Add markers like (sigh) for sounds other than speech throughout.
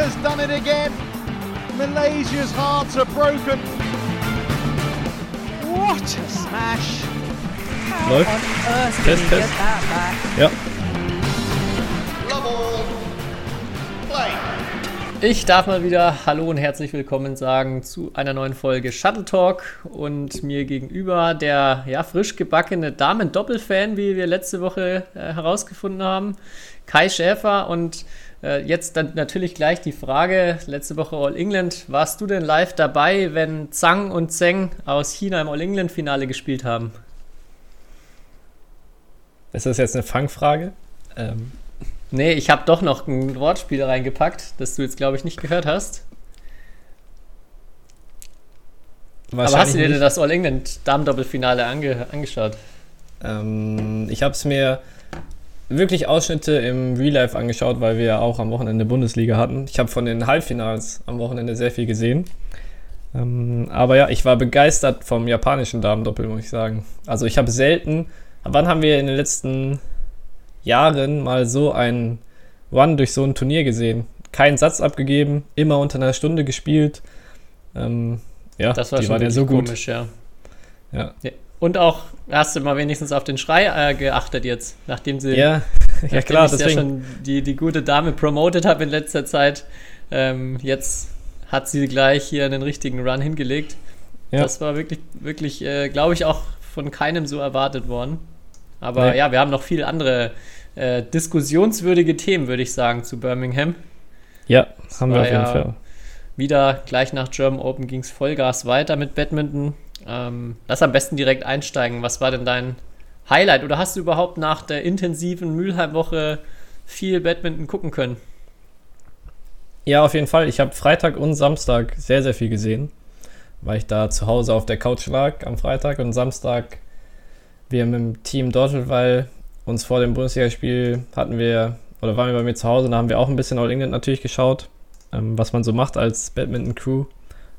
has done it again. Malaysia's hearts are broken. What a smash! How Läuft. on earth did he get that back? Ja. Ich darf mal wieder Hallo und herzlich willkommen sagen zu einer neuen Folge Shuttle Talk und mir gegenüber der ja, frisch gebackene Damen-Doppelfan, wie wir letzte Woche äh, herausgefunden haben, Kai Schäfer und jetzt dann natürlich gleich die Frage, letzte Woche All England, warst du denn live dabei, wenn Zhang und Zheng aus China im All England Finale gespielt haben? Ist das jetzt eine Fangfrage? Ähm, Nee, ich habe doch noch ein Wortspiel reingepackt, das du jetzt, glaube ich, nicht gehört hast. Aber hast du dir nicht. das All England Damen-Doppelfinale ange angeschaut? Ähm, ich habe es mir wirklich Ausschnitte im Real Life angeschaut, weil wir ja auch am Wochenende Bundesliga hatten. Ich habe von den Halbfinals am Wochenende sehr viel gesehen. Ähm, aber ja, ich war begeistert vom japanischen Damen-Doppel, muss ich sagen. Also ich habe selten, wann haben wir in den letzten Jahren mal so ein Run durch so ein Turnier gesehen. Keinen Satz abgegeben, immer unter einer Stunde gespielt. Ähm, ja, das war die schon war so gut. komisch, ja. ja. ja. Und auch hast du mal wenigstens auf den Schrei äh, geachtet jetzt, nachdem sie ja, (laughs) ja klar, ich deswegen. ja schon die, die gute Dame promoted habe in letzter Zeit. Ähm, jetzt hat sie gleich hier einen richtigen Run hingelegt. Ja. Das war wirklich, wirklich, äh, glaube ich, auch von keinem so erwartet worden. Aber nee. ja, wir haben noch viele andere äh, diskussionswürdige Themen, würde ich sagen, zu Birmingham. Ja, das haben wir auf jeden ja Fall. Wieder gleich nach German Open ging es Vollgas weiter mit Badminton. Ähm, lass am besten direkt einsteigen. Was war denn dein Highlight? Oder hast du überhaupt nach der intensiven Mülheim-Woche viel Badminton gucken können? Ja, auf jeden Fall. Ich habe Freitag und Samstag sehr, sehr viel gesehen, weil ich da zu Hause auf der Couch lag am Freitag und Samstag wir mit dem Team dort, weil uns vor dem Bundesligaspiel hatten wir, oder waren wir bei mir zu Hause, da haben wir auch ein bisschen All England natürlich geschaut, ähm, was man so macht als Badminton-Crew.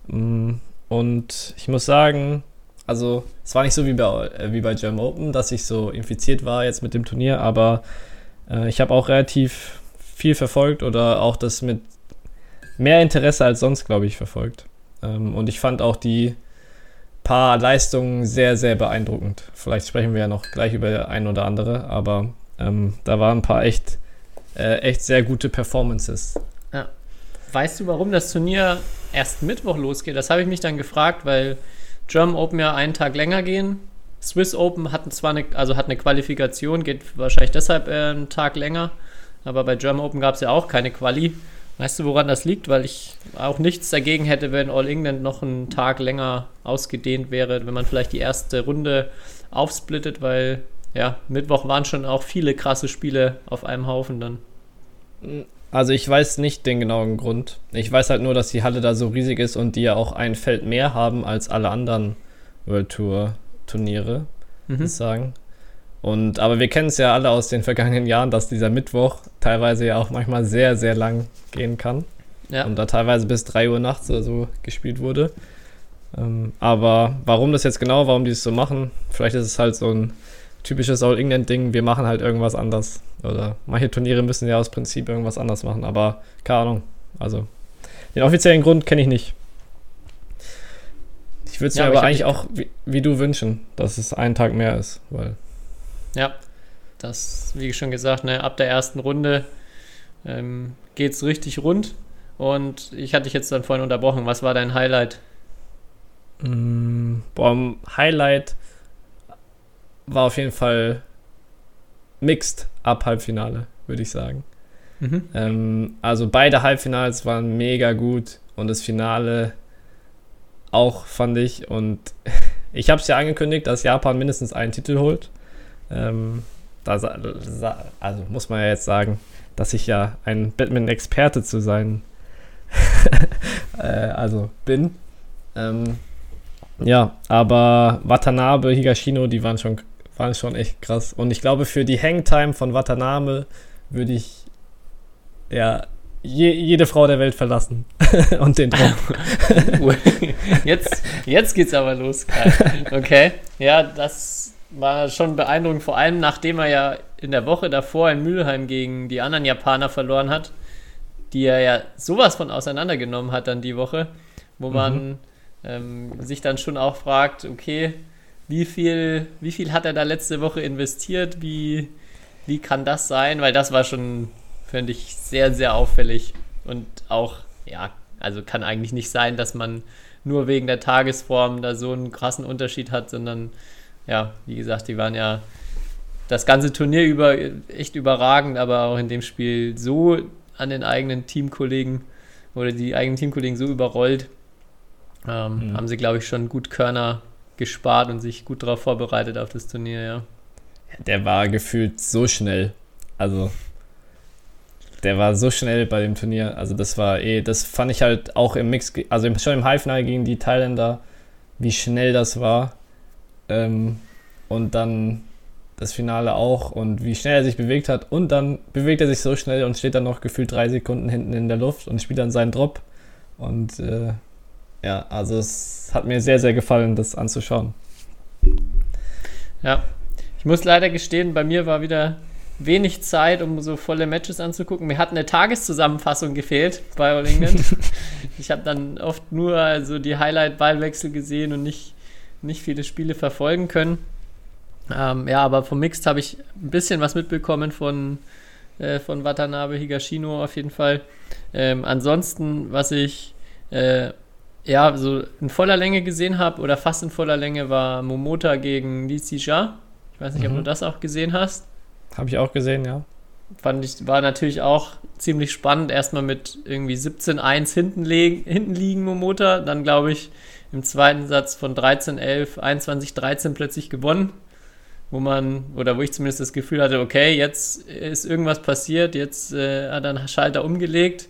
Mm, und ich muss sagen, also es war nicht so wie bei, äh, wie bei German Open, dass ich so infiziert war jetzt mit dem Turnier, aber äh, ich habe auch relativ viel verfolgt oder auch das mit mehr Interesse als sonst, glaube ich, verfolgt. Ähm, und ich fand auch die paar Leistungen sehr, sehr beeindruckend. Vielleicht sprechen wir ja noch gleich über ein oder andere, aber ähm, da waren ein paar echt, äh, echt sehr gute Performances. Weißt du, warum das Turnier erst Mittwoch losgeht? Das habe ich mich dann gefragt, weil German Open ja einen Tag länger gehen. Swiss Open hatten zwar eine, also hat eine Qualifikation, geht wahrscheinlich deshalb äh, einen Tag länger, aber bei German Open gab es ja auch keine Quali. Weißt du, woran das liegt? Weil ich auch nichts dagegen hätte, wenn All England noch einen Tag länger ausgedehnt wäre, wenn man vielleicht die erste Runde aufsplittet, weil ja, Mittwoch waren schon auch viele krasse Spiele auf einem Haufen dann. Also ich weiß nicht den genauen Grund. Ich weiß halt nur, dass die Halle da so riesig ist und die ja auch ein Feld mehr haben als alle anderen World Tour Turniere, mhm. muss ich sagen. Und, aber wir kennen es ja alle aus den vergangenen Jahren, dass dieser Mittwoch teilweise ja auch manchmal sehr, sehr lang gehen kann. Ja. Und da teilweise bis 3 Uhr nachts oder so gespielt wurde. Ähm, aber warum das jetzt genau, warum die es so machen, vielleicht ist es halt so ein typisches All-England-Ding, wir machen halt irgendwas anders. Oder manche Turniere müssen ja aus Prinzip irgendwas anders machen, aber keine Ahnung. Also den offiziellen Grund kenne ich nicht. Ich würde es ja, mir aber eigentlich auch wie, wie, du wünschen, dass es einen Tag mehr ist, weil ja, das, wie schon gesagt, ne, ab der ersten Runde ähm, geht es richtig rund. Und ich hatte dich jetzt dann vorhin unterbrochen. Was war dein Highlight? Mm, boah, Highlight war auf jeden Fall mixed ab Halbfinale, würde ich sagen. Mhm. Ähm, also beide Halbfinals waren mega gut und das Finale auch, fand ich. Und (laughs) ich habe es ja angekündigt, dass Japan mindestens einen Titel holt. Ähm, da, also muss man ja jetzt sagen, dass ich ja ein Batman-Experte zu sein (laughs) äh, also bin. Ähm, ja, aber Watanabe, Higashino, die waren schon, waren schon echt krass. Und ich glaube, für die Hangtime von Watanabe würde ich ja je, jede Frau der Welt verlassen (laughs) und den Traum. (laughs) jetzt, jetzt geht's aber los. Okay, ja, das war schon beeindruckend, vor allem nachdem er ja in der Woche davor in Mülheim gegen die anderen Japaner verloren hat. die er ja sowas von auseinandergenommen hat dann die Woche, wo Mhm. man ähm, sich dann schon auch fragt, okay, wie viel, wie viel hat er da letzte Woche investiert? Wie, wie kann das sein? Weil das war schon, finde ich, sehr, sehr auffällig. Und auch, ja, also kann eigentlich nicht sein, dass man nur wegen der Tagesform da so einen krassen Unterschied hat, sondern ja, wie gesagt, die waren ja das ganze Turnier über echt überragend, aber auch in dem Spiel so an den eigenen Teamkollegen oder die eigenen Teamkollegen so überrollt, ähm, Mhm. haben sie, glaube ich, schon gut Körner gespart und sich gut darauf vorbereitet auf das Turnier, ja. Der war gefühlt so schnell. Also, der war so schnell bei dem Turnier. Also, das war eh, das fand ich halt auch im Mix, also schon im Halbfinale gegen die Thailänder, wie schnell das war. Ähm, und dann das Finale auch und wie schnell er sich bewegt hat. Und dann bewegt er sich so schnell und steht dann noch gefühlt drei Sekunden hinten in der Luft und spielt dann seinen Drop. Und äh, ja, also es hat mir sehr, sehr gefallen, das anzuschauen. Ja, ich muss leider gestehen, bei mir war wieder wenig Zeit, um so volle Matches anzugucken. Mir hat eine Tageszusammenfassung gefehlt bei All England. (laughs) ich habe dann oft nur also die Highlight-Ballwechsel gesehen und nicht, nicht viele Spiele verfolgen können. Ähm, ja, aber vom Mixed habe ich ein bisschen was mitbekommen von, äh, von Watanabe Higashino auf jeden Fall. Ähm, ansonsten, was ich äh, ja so in voller Länge gesehen habe oder fast in voller Länge, war Momota gegen Li Xia. Ich weiß nicht, ob Mhm. du das auch gesehen hast. Habe ich auch gesehen, ja. Fand ich, war natürlich auch ziemlich spannend. Erstmal mit irgendwie 17-1 hinten, hinten liegen Momota, dann glaube ich im zweiten Satz von 13-11, 21-13 plötzlich gewonnen. Wo man, oder wo ich zumindest das Gefühl hatte, okay, jetzt ist irgendwas passiert, jetzt äh, hat er einen Schalter umgelegt.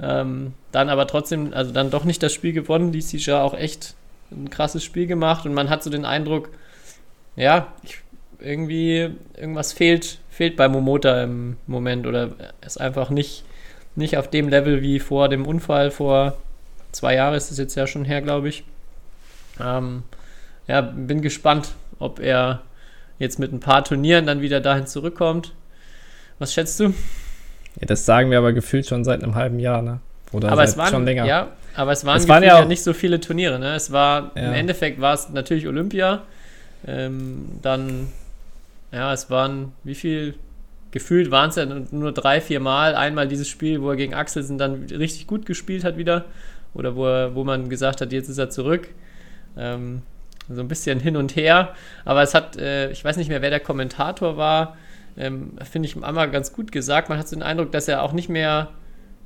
Ähm, dann aber trotzdem, also dann doch nicht das Spiel gewonnen. Die Sija auch echt ein krasses Spiel gemacht und man hat so den Eindruck, ja, ich, irgendwie irgendwas fehlt, fehlt bei Momota im Moment oder ist einfach nicht, nicht auf dem Level wie vor dem Unfall vor zwei Jahren ist es jetzt ja schon her, glaube ich. Ähm, ja, bin gespannt, ob er jetzt mit ein paar Turnieren dann wieder dahin zurückkommt. Was schätzt du? Ja, das sagen wir aber gefühlt schon seit einem halben Jahr, ne? Oder aber es waren schon länger. Ja, aber es waren, Es waren ja ja, auch- nicht so viele Turniere. Ne? Es war im Ja. Endeffekt war es natürlich Olympia. Ähm, dann ja, es waren wie viel gefühlt waren es ja nur drei, vier Mal. Einmal dieses Spiel, wo er gegen Axelsen dann richtig gut gespielt hat wieder oder wo er, wo man gesagt hat, jetzt ist er zurück. Ähm, so ein bisschen hin und her. Aber es hat, äh, ich weiß nicht mehr, wer der Kommentator war, ähm, finde ich einmal ganz gut gesagt. Man hat so den Eindruck, dass er auch nicht mehr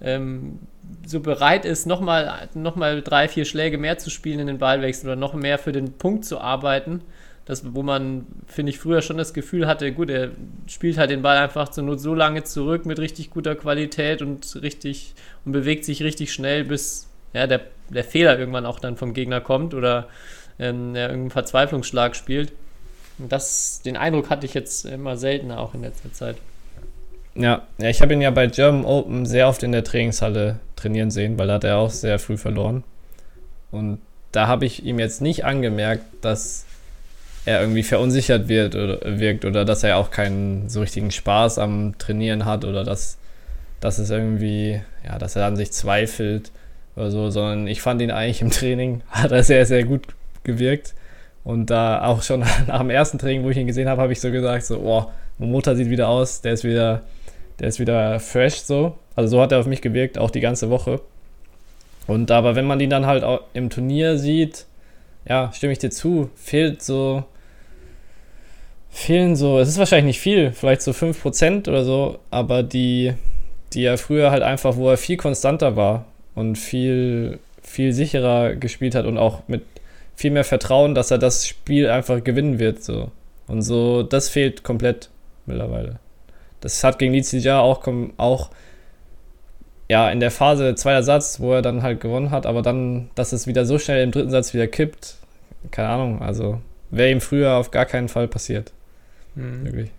ähm, so bereit ist, nochmal noch mal drei, vier Schläge mehr zu spielen in den Ballwechsel oder noch mehr für den Punkt zu arbeiten. Das, wo man, finde ich, früher schon das Gefühl hatte, gut, er spielt halt den Ball einfach zur Not so lange zurück mit richtig guter Qualität und richtig und bewegt sich richtig schnell, bis ja, der, der Fehler irgendwann auch dann vom Gegner kommt oder ähm, er irgendeinen Verzweiflungsschlag spielt. Das, den Eindruck hatte ich jetzt immer seltener auch in letzter Zeit. Ja, ja ich habe ihn ja bei German Open sehr oft in der Trainingshalle trainieren sehen, weil da hat er auch sehr früh verloren. Und da habe ich ihm jetzt nicht angemerkt, dass er irgendwie verunsichert wird oder wirkt oder dass er auch keinen so richtigen Spaß am Trainieren hat oder dass, dass es irgendwie, ja, dass er an sich zweifelt oder so, sondern ich fand ihn eigentlich im Training, (laughs) hat er sehr, sehr gut gewirkt. Und da auch schon (laughs) nach dem ersten Training, wo ich ihn gesehen habe, habe ich so gesagt, so, oh, Momota sieht wieder aus, der ist wieder, der ist wieder fresh so. Also so hat er auf mich gewirkt, auch die ganze Woche. Und aber wenn man ihn dann halt auch im Turnier sieht, ja, stimme ich dir zu, fehlt so, fehlen so, es ist wahrscheinlich nicht viel, vielleicht so 5% oder so, aber die, die er früher halt einfach, wo er viel konstanter war und viel, viel sicherer gespielt hat und auch mit viel mehr Vertrauen, dass er das Spiel einfach gewinnen wird, so. Und so, das fehlt komplett mittlerweile. Das hat gegen Lizia auch, kom- auch ja, in der Phase zweiter Satz, wo er dann halt gewonnen hat, aber dann, dass es wieder so schnell im dritten Satz wieder kippt, keine Ahnung, also wäre ihm früher auf gar keinen Fall passiert, Mhm. wirklich.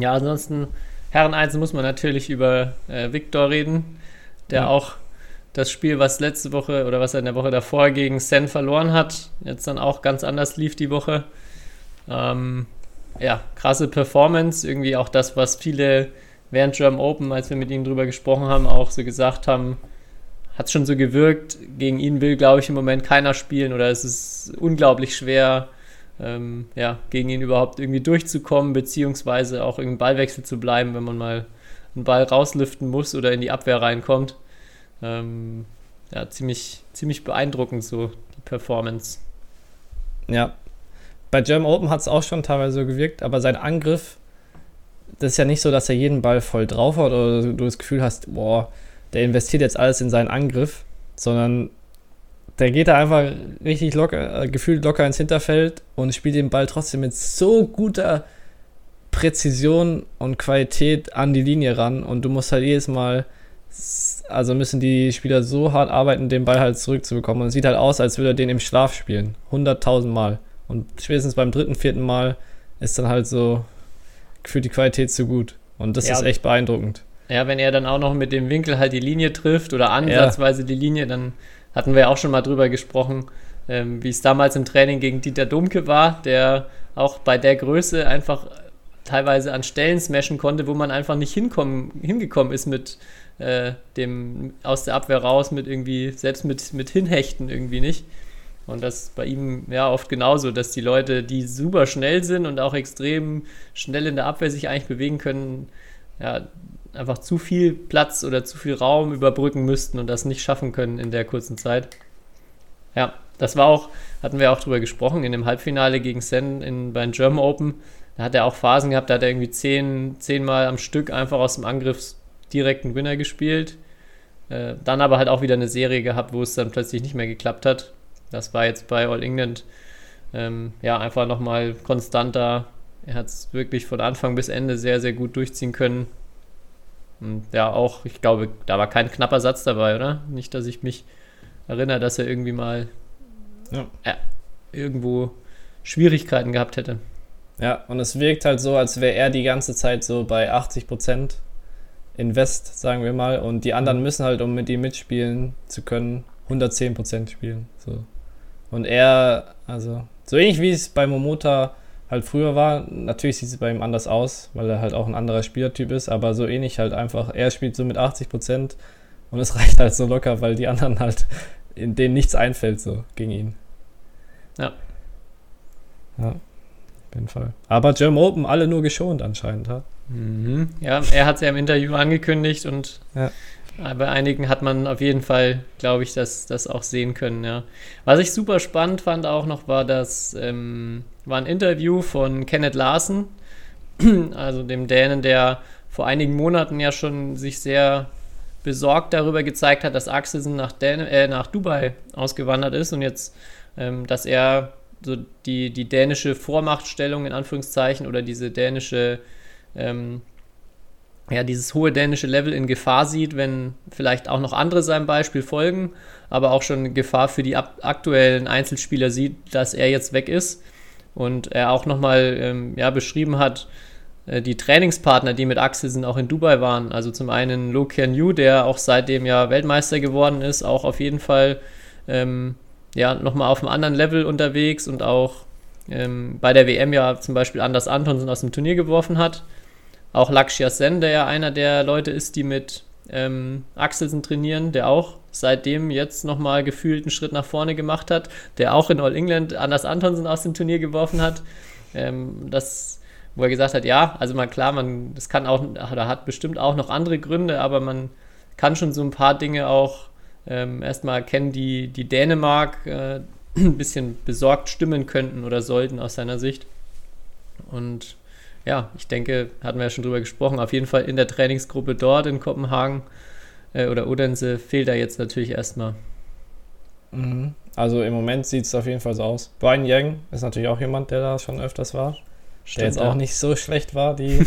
Ja, ansonsten, Herren 1 muss man natürlich über äh, Viktor reden, der Ja. auch das Spiel, was letzte Woche oder was er in der Woche davor gegen Sen verloren hat, jetzt dann auch ganz anders lief die Woche. Ähm, ja, krasse Performance, irgendwie auch das, was viele während German Open, als wir mit ihm drüber gesprochen haben, auch so gesagt haben, hat schon so gewirkt, gegen ihn will, glaube ich, im Moment keiner spielen oder es ist unglaublich schwer, ähm, ja, gegen ihn überhaupt irgendwie durchzukommen, beziehungsweise auch im Ballwechsel zu bleiben, wenn man mal einen Ball rauslüften muss oder in die Abwehr reinkommt. Ähm, ja, ziemlich, ziemlich beeindruckend so die Performance. Ja. Bei German Open hat es auch schon teilweise so gewirkt, aber sein Angriff, das ist ja nicht so, dass er jeden Ball voll drauf hat oder du das Gefühl hast, boah, der investiert jetzt alles in seinen Angriff, sondern der geht da einfach richtig locker, äh, gefühlt locker ins Hinterfeld und spielt den Ball trotzdem mit so guter Präzision und Qualität an die Linie ran und du musst halt jedes Mal, also müssen die Spieler so hart arbeiten, den Ball halt zurückzubekommen. Und es sieht halt aus, als würde er den im Schlaf spielen, 100.000 Mal. Und spätestens beim dritten, vierten Mal ist dann halt so gefühlt die Qualität zu gut. Und das ja, ist echt beeindruckend. Ja, wenn er dann auch noch mit dem Winkel halt die Linie trifft oder ansatzweise ja. die Linie, dann hatten wir ja auch schon mal drüber gesprochen, ähm, wie es damals im Training gegen Dieter Domke war, der auch bei der Größe einfach teilweise an Stellen smashen konnte, wo man einfach nicht hinkommen, hingekommen ist mit äh, dem aus der Abwehr raus, mit irgendwie, selbst mit, mit Hinhechten irgendwie nicht. Und das bei ihm ja oft genauso, dass die Leute, die super schnell sind und auch extrem schnell in der Abwehr sich eigentlich bewegen können, ja, einfach zu viel Platz oder zu viel Raum überbrücken müssten und das nicht schaffen können in der kurzen Zeit. Ja, das war auch, hatten wir auch drüber gesprochen, in dem Halbfinale gegen Sen in, beim German Open. Da hat er auch Phasen gehabt, da hat er irgendwie zehn, zehnmal am Stück einfach aus dem Angriff direkten Winner gespielt. Äh, dann aber halt auch wieder eine Serie gehabt, wo es dann plötzlich nicht mehr geklappt hat. Das war jetzt bei All England ähm, ja einfach nochmal konstanter. Er hat es wirklich von Anfang bis Ende sehr, sehr gut durchziehen können. Und ja, auch, ich glaube, da war kein knapper Satz dabei, oder? Nicht, dass ich mich erinnere, dass er irgendwie mal ja. äh, irgendwo Schwierigkeiten gehabt hätte. Ja, und es wirkt halt so, als wäre er die ganze Zeit so bei 80 Prozent Invest, sagen wir mal, und die anderen mhm. müssen halt, um mit ihm mitspielen zu können, 110 Prozent spielen. So. Und er, also, so ähnlich wie es bei Momota halt früher war. Natürlich sieht es bei ihm anders aus, weil er halt auch ein anderer Spielertyp ist, aber so ähnlich halt einfach. Er spielt so mit 80 Prozent und es (laughs) reicht halt so locker, weil die anderen halt, in denen nichts einfällt, so gegen ihn. Ja. Ja, auf jeden Fall. Aber German Open alle nur geschont anscheinend, ha? Mhm. Ja, er hat es ja im Interview angekündigt und ja. bei einigen hat man auf jeden Fall, glaube ich, das, das auch sehen können, ja. Was ich super spannend fand auch noch, war, dass ähm, war ein Interview von Kenneth Larsen, (clears throat) also dem Dänen, der vor einigen Monaten ja schon sich sehr besorgt darüber gezeigt hat, dass Axelsen nach, Dän äh, nach Dubai ausgewandert ist und jetzt, ähm, dass er so die, die dänische Vormachtstellung in Anführungszeichen oder diese dänische, ähm, ja, dieses hohe dänische Level in Gefahr sieht, wenn vielleicht auch noch andere seinem Beispiel folgen, aber auch schon Gefahr für die aktuellen Einzelspieler sieht, dass er jetzt weg ist und er auch nochmal ähm, ja, beschrieben hat, äh, die Trainingspartner, die mit Axel sind, auch in Dubai waren. Also zum einen Lo Kian Yu, der auch seitdem ja Weltmeister geworden ist, auch auf jeden Fall ähm, ja, nochmal auf einem anderen Level unterwegs und auch ähm, bei der WM ja zum Beispiel Anders Antonsen aus dem Turnier geworfen hat. Auch Lakshya Sen, der ja einer der Leute ist, die mit ähm, Axelsen trainieren, der auch seitdem jetzt nochmal gefühlt einen Schritt nach vorne gemacht hat, der auch in All England Anders Antonsen aus dem Turnier geworfen hat. Ähm, das, wo er gesagt hat, ja, also mal klar, man, das kann auch, oder hat bestimmt auch noch andere Gründe, aber man kann schon so ein paar Dinge auch ähm, erstmal erkennen, die, die Dänemark äh, (clears throat) ein bisschen besorgt stimmen könnten oder sollten aus seiner Sicht. Und ja, ich denke, hatten wir ja schon drüber gesprochen, auf jeden Fall in der Trainingsgruppe dort in Kopenhagen äh, oder Odense fehlt da jetzt natürlich erstmal. Mhm. Also im Moment sieht es auf jeden Fall so aus. Brian Yang ist natürlich auch jemand, der da schon öfters war. Stimmt, der jetzt ja. auch nicht so schlecht war, die,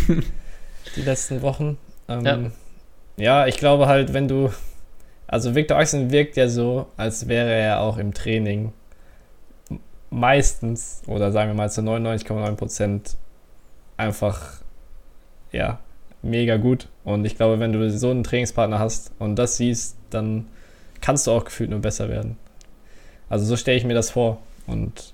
(laughs) die letzten Wochen. Ähm, ja. ja, ich glaube halt, wenn du. Also Victor Axel wirkt ja so, als wäre er auch im Training meistens oder sagen wir mal zu 99,9 Prozent einfach, ja, mega gut. Und ich glaube, wenn du so einen Trainingspartner hast und das siehst, dann kannst du auch gefühlt nur besser werden. Also so stelle ich mir das vor. Und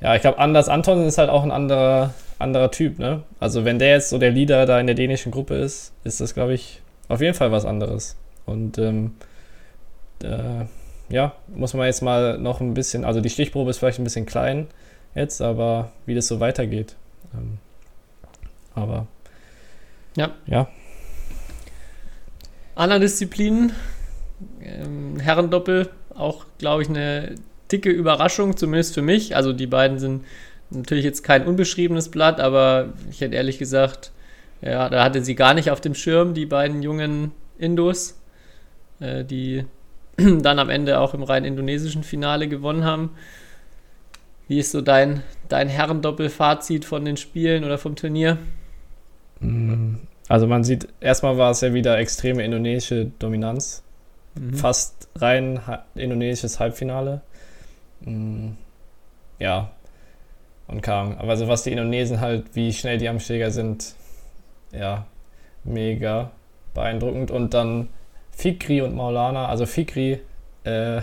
ja, ich glaube, Anders Anton ist halt auch ein anderer, anderer Typ, ne? Also wenn der jetzt so der Leader da in der dänischen Gruppe ist, ist das, glaube ich, auf jeden Fall was anderes. Und ähm, äh, ja, muss man jetzt mal noch ein bisschen, also die Stichprobe ist vielleicht ein bisschen klein jetzt, aber wie das so weitergeht. Ähm, aber Ja. ja, Andere Disziplinen, ähm, Herrendoppel, auch, glaube ich, eine dicke Überraschung, zumindest für mich. Also die beiden sind natürlich jetzt kein unbeschriebenes Blatt, aber ich hätte ehrlich gesagt, ja, da hatte sie gar nicht auf dem Schirm, die beiden jungen Indos, äh, die (clears throat) dann am Ende auch im rein indonesischen Finale gewonnen haben. Wie ist so dein, dein Herrendoppel-Fazit von den Spielen oder vom Turnier? Also man sieht, erstmal war es ja wieder extreme indonesische Dominanz. Mhm. Fast rein indonesisches Halbfinale. Mm, Ja. Und kam. Aber also was die Indonesen halt, wie schnell die am Schläger sind, ja, mega beeindruckend. Und dann Fikri und Maulana. Also Fikri, äh,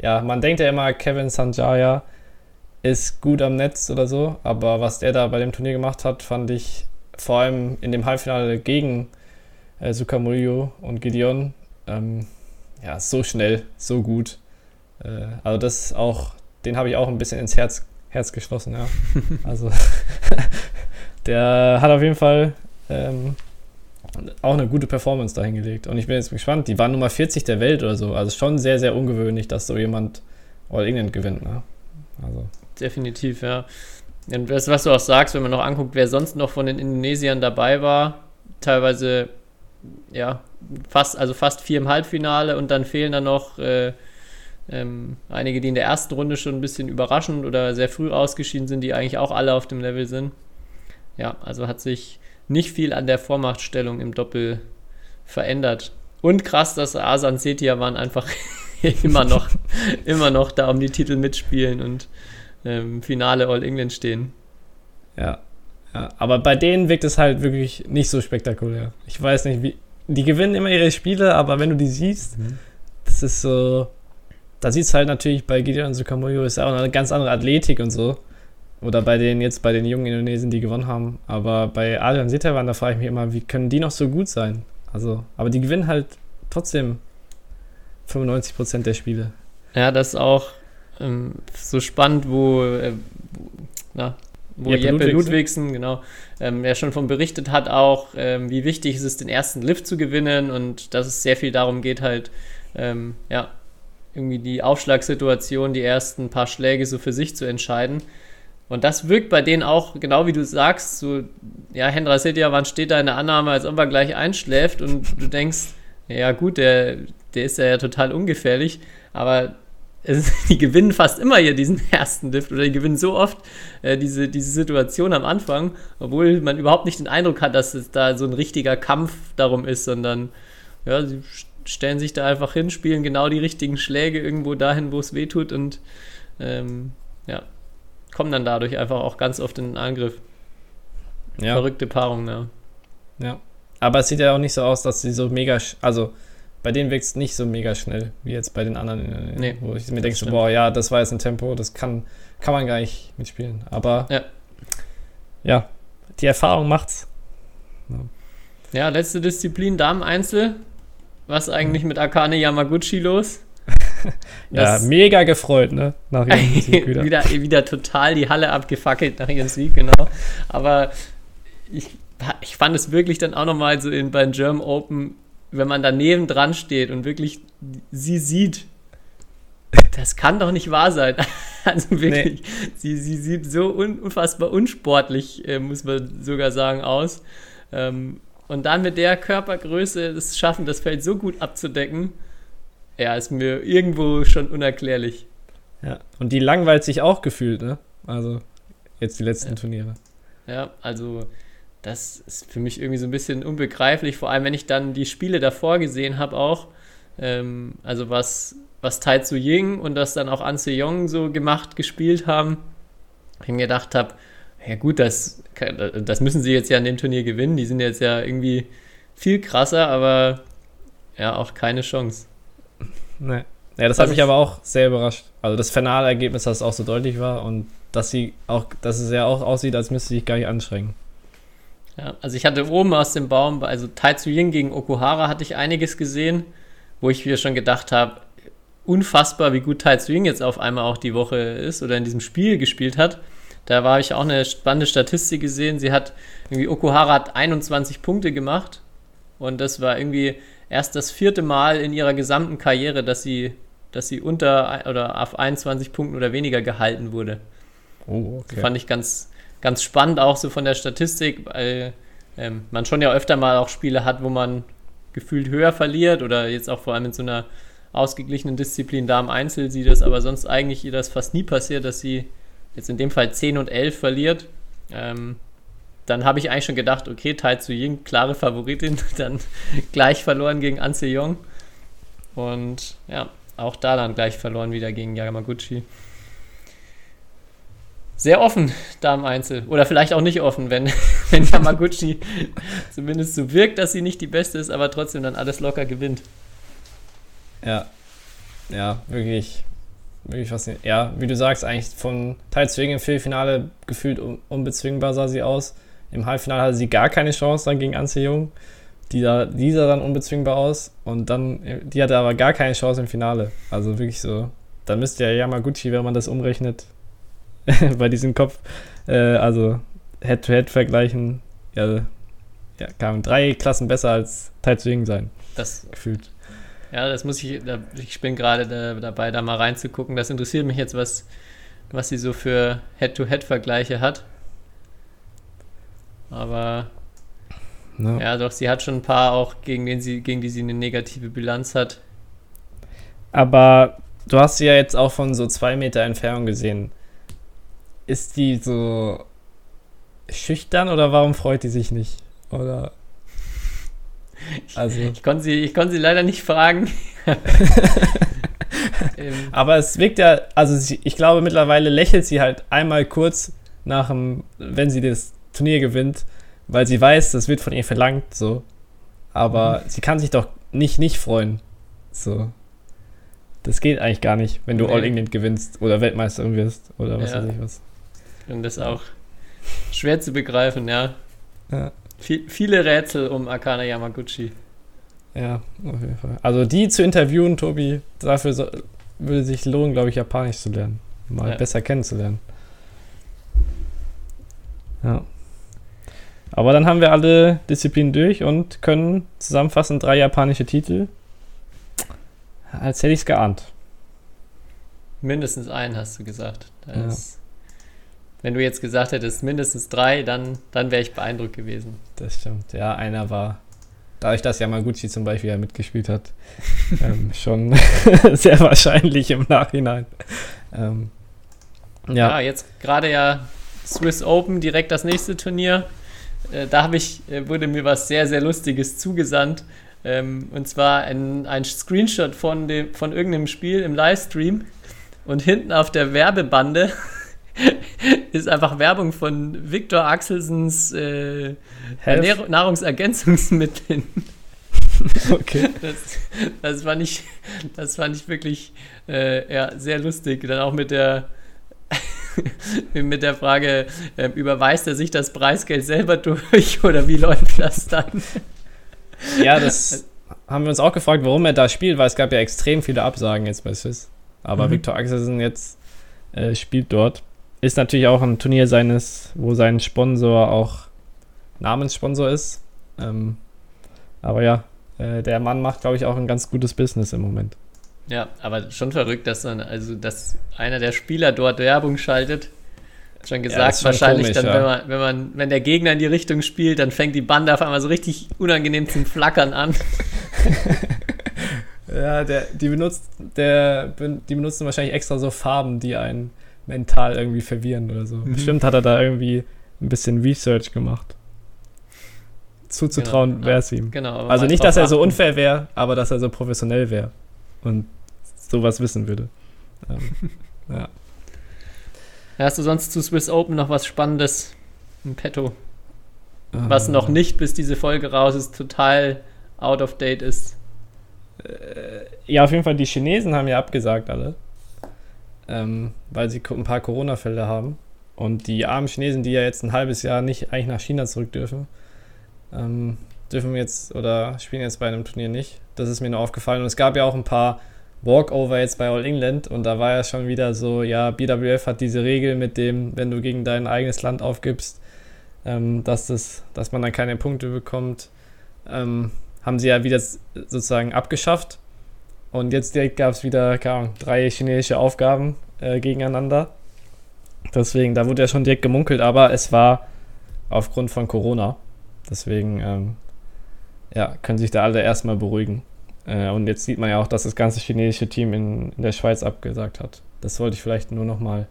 ja, man denkt ja immer, Kevin Sanjaya ist gut am Netz oder so, aber was der da bei dem Turnier gemacht hat, fand ich vor allem in dem Halbfinale gegen äh, Sukamuljo und Gideon, ähm, ja, so schnell, so gut. Äh, also das auch, den habe ich auch ein bisschen ins Herz, Herz geschlossen, ja. (laughs) Also (laughs) der hat auf jeden Fall ähm, auch eine gute Performance dahingelegt. Und ich bin jetzt gespannt, die waren Nummer 40 der Welt oder so. Also schon sehr, sehr ungewöhnlich, dass so jemand All England gewinnt, ne? Also. Definitiv, ja. Und das, was du auch sagst, wenn man noch anguckt, wer sonst noch von den Indonesiern dabei war, teilweise, ja, fast, also fast vier im Halbfinale und dann fehlen dann noch äh, ähm, einige, die in der ersten Runde schon ein bisschen überraschend oder sehr früh ausgeschieden sind, die eigentlich auch alle auf dem Level sind. Ja, also hat sich nicht viel an der Vormachtstellung im Doppel verändert. Und krass, dass Asan Setia waren einfach (laughs) immer noch, immer noch da um die Titel mitspielen und im Finale All England stehen. Ja. ja. Aber bei denen wirkt es halt wirklich nicht so spektakulär. Ich weiß nicht, wie. Die gewinnen immer ihre Spiele, aber wenn du die siehst, das ist so. Da sieht es halt natürlich bei Gideon Sukamoyo ist ja auch eine ganz andere Athletik und so. Oder bei den jetzt bei den jungen Indonesen, die gewonnen haben. Aber bei Adrian Sitavan, da frage ich mich immer, wie können die noch so gut sein? Also, aber die gewinnen halt trotzdem 95% der Spiele. Ja, das ist auch ähm, so spannend, wo, äh, na, wo Jeppe Jeppe, Ludwigsen. Genau, ähm, ja schon von berichtet hat, auch ähm, wie wichtig es ist, den ersten Lift zu gewinnen und dass es sehr viel darum geht, halt, ähm, ja, irgendwie die Aufschlagssituation, die ersten paar Schläge so für sich zu entscheiden. Und das wirkt bei denen auch, genau wie du sagst, so, ja, Hendra Setiawan steht da in der Annahme, als ob er gleich einschläft und du denkst, ja gut, der, der ist ja total ungefährlich, aber (laughs) die gewinnen fast immer hier diesen (laughs) ersten Lift oder die gewinnen so oft äh, diese, diese Situation am Anfang, obwohl man überhaupt nicht den Eindruck hat, dass es da so ein richtiger Kampf darum ist, sondern ja, sie stellen sich da einfach hin, spielen genau die richtigen Schläge irgendwo dahin, wo es weh tut und ähm, ja, kommen dann dadurch einfach auch ganz oft in den Angriff. Ja. Verrückte Paarung, ja. Ja. Aber es sieht ja auch nicht so aus, dass sie so mega, also bei denen wächst nicht so mega schnell wie jetzt bei den anderen, Nee, wo ich mir denke, so, boah, ja, das war jetzt ein Tempo, das kann, kann man gar nicht mitspielen. Aber Ja. ja, die Erfahrung macht's. Ja, letzte Disziplin, Damen-Einzel. Was eigentlich mit Akane Yamaguchi los? (laughs) Ja, mega gefreut, ne? Nach ihrem (laughs) Sieg wieder. wieder, wieder total die Halle abgefackelt nach ihrem Sieg, genau. Aber ich, ich fand es wirklich dann auch nochmal so in, beim German Open, wenn man daneben dran steht und wirklich sie sieht, das kann doch nicht wahr sein. (laughs) Also wirklich, sie, sie sieht so un, unfassbar unsportlich, äh, muss man sogar sagen, aus. Ähm, und dann mit der Körpergröße es schaffen, das Feld so gut abzudecken, ja, ist mir irgendwo schon unerklärlich. Ja. Und die langweilt sich auch gefühlt, ne? Also jetzt die letzten Ja. Turniere. Ja, also das ist für mich irgendwie so ein bisschen unbegreiflich, vor allem wenn ich dann die Spiele davor gesehen habe auch, ähm, also was, was Tai Tzu Ying und das dann auch An Se-Yong so gemacht, gespielt haben, ich mir gedacht habe, ja gut, das, das müssen sie jetzt ja an dem Turnier gewinnen, die sind jetzt ja irgendwie viel krasser, aber ja, auch keine Chance. Ne. Ja, das hat mich aber auch sehr überrascht. Also das finale Ergebnis, dass es auch so deutlich war und dass sie auch, dass es ja auch aussieht, als müsste sie sich gar nicht anstrengen. Ja, also ich hatte oben aus dem Baum, also Tai Tzu Ying gegen Okuhara hatte ich einiges gesehen, wo ich mir schon gedacht habe, unfassbar, wie gut Tai Tzu Ying jetzt auf einmal auch die Woche ist oder in diesem Spiel gespielt hat. Da war ich auch eine spannende Statistik gesehen. Sie hat irgendwie Okuhara hat 21 Punkte gemacht und das war irgendwie erst das vierte Mal in ihrer gesamten Karriere, dass sie, dass sie unter oder auf 21 Punkten oder weniger gehalten wurde. Oh, okay. Fand ich ganz, ganz spannend auch so von der Statistik, weil ähm, man schon ja öfter mal auch Spiele hat, wo man gefühlt höher verliert oder jetzt auch vor allem in so einer ausgeglichenen Disziplin da im Einzel sieht das aber sonst eigentlich ihr das fast nie passiert, dass sie jetzt in dem Fall 10 und 11 verliert. Ähm, dann habe ich eigentlich schon gedacht, okay, Tai Tzu Ying, klare Favoritin, (laughs) dann gleich verloren gegen An Jong. Und ja, auch da dann gleich verloren wieder gegen Yamaguchi. Sehr offen da im Einzel. Oder vielleicht auch nicht offen, wenn, (laughs) wenn Yamaguchi zumindest so wirkt, dass sie nicht die Beste ist, aber trotzdem dann alles locker gewinnt. Ja, ja, wirklich wirklich faszinierend. Ja, wie du sagst, eigentlich von teils wegen im Viertelfinale gefühlt unbezwingbar sah sie aus. Im Halbfinale hatte sie gar keine Chance dann gegen Anze Jung. Die, da, die sah dann unbezwingbar aus und dann, die hatte aber gar keine Chance im Finale. Also wirklich so. Da müsste ja Yamaguchi, wenn man das umrechnet, (laughs) bei diesem Kopf, äh, also Head-to-Head -head vergleichen, ja, ja, kamen drei Klassen besser als Tai Ying sein. Das gefühlt. Ja, das muss ich, da, ich bin gerade da, dabei, da mal reinzugucken. Das interessiert mich jetzt, was, was sie so für Head-to-Head-Vergleiche hat. Aber no. ja, doch, sie hat schon ein paar auch, gegen, den sie, gegen die sie eine negative Bilanz hat. Aber du hast sie ja jetzt auch von so zwei Meter Entfernung gesehen. Ist die so schüchtern oder warum freut die sich nicht? Oder also. Ich, konnte sie, ich konnte sie leider nicht fragen. (laughs) Ähm. Aber es wirkt ja, also sie, ich glaube mittlerweile lächelt sie halt einmal kurz nach dem, wenn sie das Turnier gewinnt, weil sie weiß, das wird von ihr verlangt, so. Aber mhm. sie kann sich doch nicht nicht freuen. So. Das geht eigentlich gar nicht, wenn du nee. All England gewinnst oder Weltmeisterin wirst oder was ja. weiß ich was. Und das auch schwer zu begreifen, ja. Ja viele Rätsel um Akana Yamaguchi. Ja, auf jeden Fall. Also die zu interviewen, Tobi, dafür so, würde sich lohnen, glaube ich, Japanisch zu lernen. Mal ja. besser kennenzulernen. Ja. Aber dann haben wir alle Disziplinen durch und können zusammenfassend drei japanische Titel. Als hätte ich es geahnt. Mindestens einen hast du gesagt. Das ja. Wenn du jetzt gesagt hättest, mindestens drei, dann, dann wäre ich beeindruckt gewesen. Das stimmt. Ja, einer war, dadurch, dass Yamaguchi zum Beispiel ja mitgespielt hat, (laughs) ähm, schon (laughs) sehr wahrscheinlich im Nachhinein. Ähm, ja. ja, jetzt gerade ja Swiss Open, direkt das nächste Turnier. Äh, da ich, äh, wurde mir was sehr, sehr Lustiges zugesandt. Ähm, und zwar ein, ein Screenshot von, dem, von irgendeinem Spiel im Livestream. Und hinten auf der Werbebande (laughs) (laughs) ist einfach Werbung von Viktor Axelsens äh, Nahrungsergänzungsmitteln. (laughs) Okay. Das, das, fand ich, das fand ich wirklich äh, ja, sehr lustig. Dann auch mit der, (laughs) mit der Frage, äh, überweist er sich das Preisgeld selber durch oder wie läuft das dann? Ja, das haben wir uns auch gefragt, warum er da spielt, weil es gab ja extrem viele Absagen jetzt bei Swiss. Aber mhm. Viktor Axelsen jetzt äh, spielt dort ist natürlich auch ein Turnier seines, wo sein Sponsor auch Namenssponsor ist. Ähm, aber ja, äh, der Mann macht, glaube ich, auch ein ganz gutes Business im Moment. Ja, aber schon verrückt, dass dann, also dass einer der Spieler dort Werbung schaltet. Schon gesagt, ja, wahrscheinlich komisch, dann, ja. wenn man, wenn man, wenn der Gegner in die Richtung spielt, dann fängt die Bande auf einmal so richtig unangenehm zum Flackern an. (laughs) ja, der, die benutzt, der, die benutzen wahrscheinlich extra so Farben, die einen mental irgendwie verwirren oder so. Mhm. Bestimmt hat er da irgendwie ein bisschen Research gemacht. Zuzutrauen genau, wäre es ihm. Genau, also nicht, dass er so unfair wäre, aber dass er so professionell wäre und sowas wissen würde. Ähm, (laughs) ja. Hast du sonst zu Swiss Open noch was Spannendes im Petto? Was uh, noch nicht, bis diese Folge raus ist, total out of date ist? Äh, ja, auf jeden Fall, die Chinesen haben ja abgesagt alle. Ähm, weil sie ein paar Corona-Fälle haben. Und die armen Chinesen, die ja jetzt ein halbes Jahr nicht eigentlich nach China zurück dürfen, ähm, dürfen jetzt oder spielen jetzt bei einem Turnier nicht. Das ist mir nur aufgefallen. Und es gab ja auch ein paar Walkover jetzt bei All England und da war ja schon wieder so, ja, BWF hat diese Regel mit dem, wenn du gegen dein eigenes Land aufgibst, ähm, dass, das, dass man dann keine Punkte bekommt, ähm, haben sie ja wieder sozusagen abgeschafft. Und jetzt direkt gab es wieder, keine drei chinesische Aufgaben äh, gegeneinander. Deswegen, da wurde ja schon direkt gemunkelt, aber es war aufgrund von Corona. Deswegen, ähm, ja, können sich da alle erstmal beruhigen. Äh, und jetzt sieht man ja auch, dass das ganze chinesische Team in, in der Schweiz abgesagt hat. Das wollte ich vielleicht nur nochmal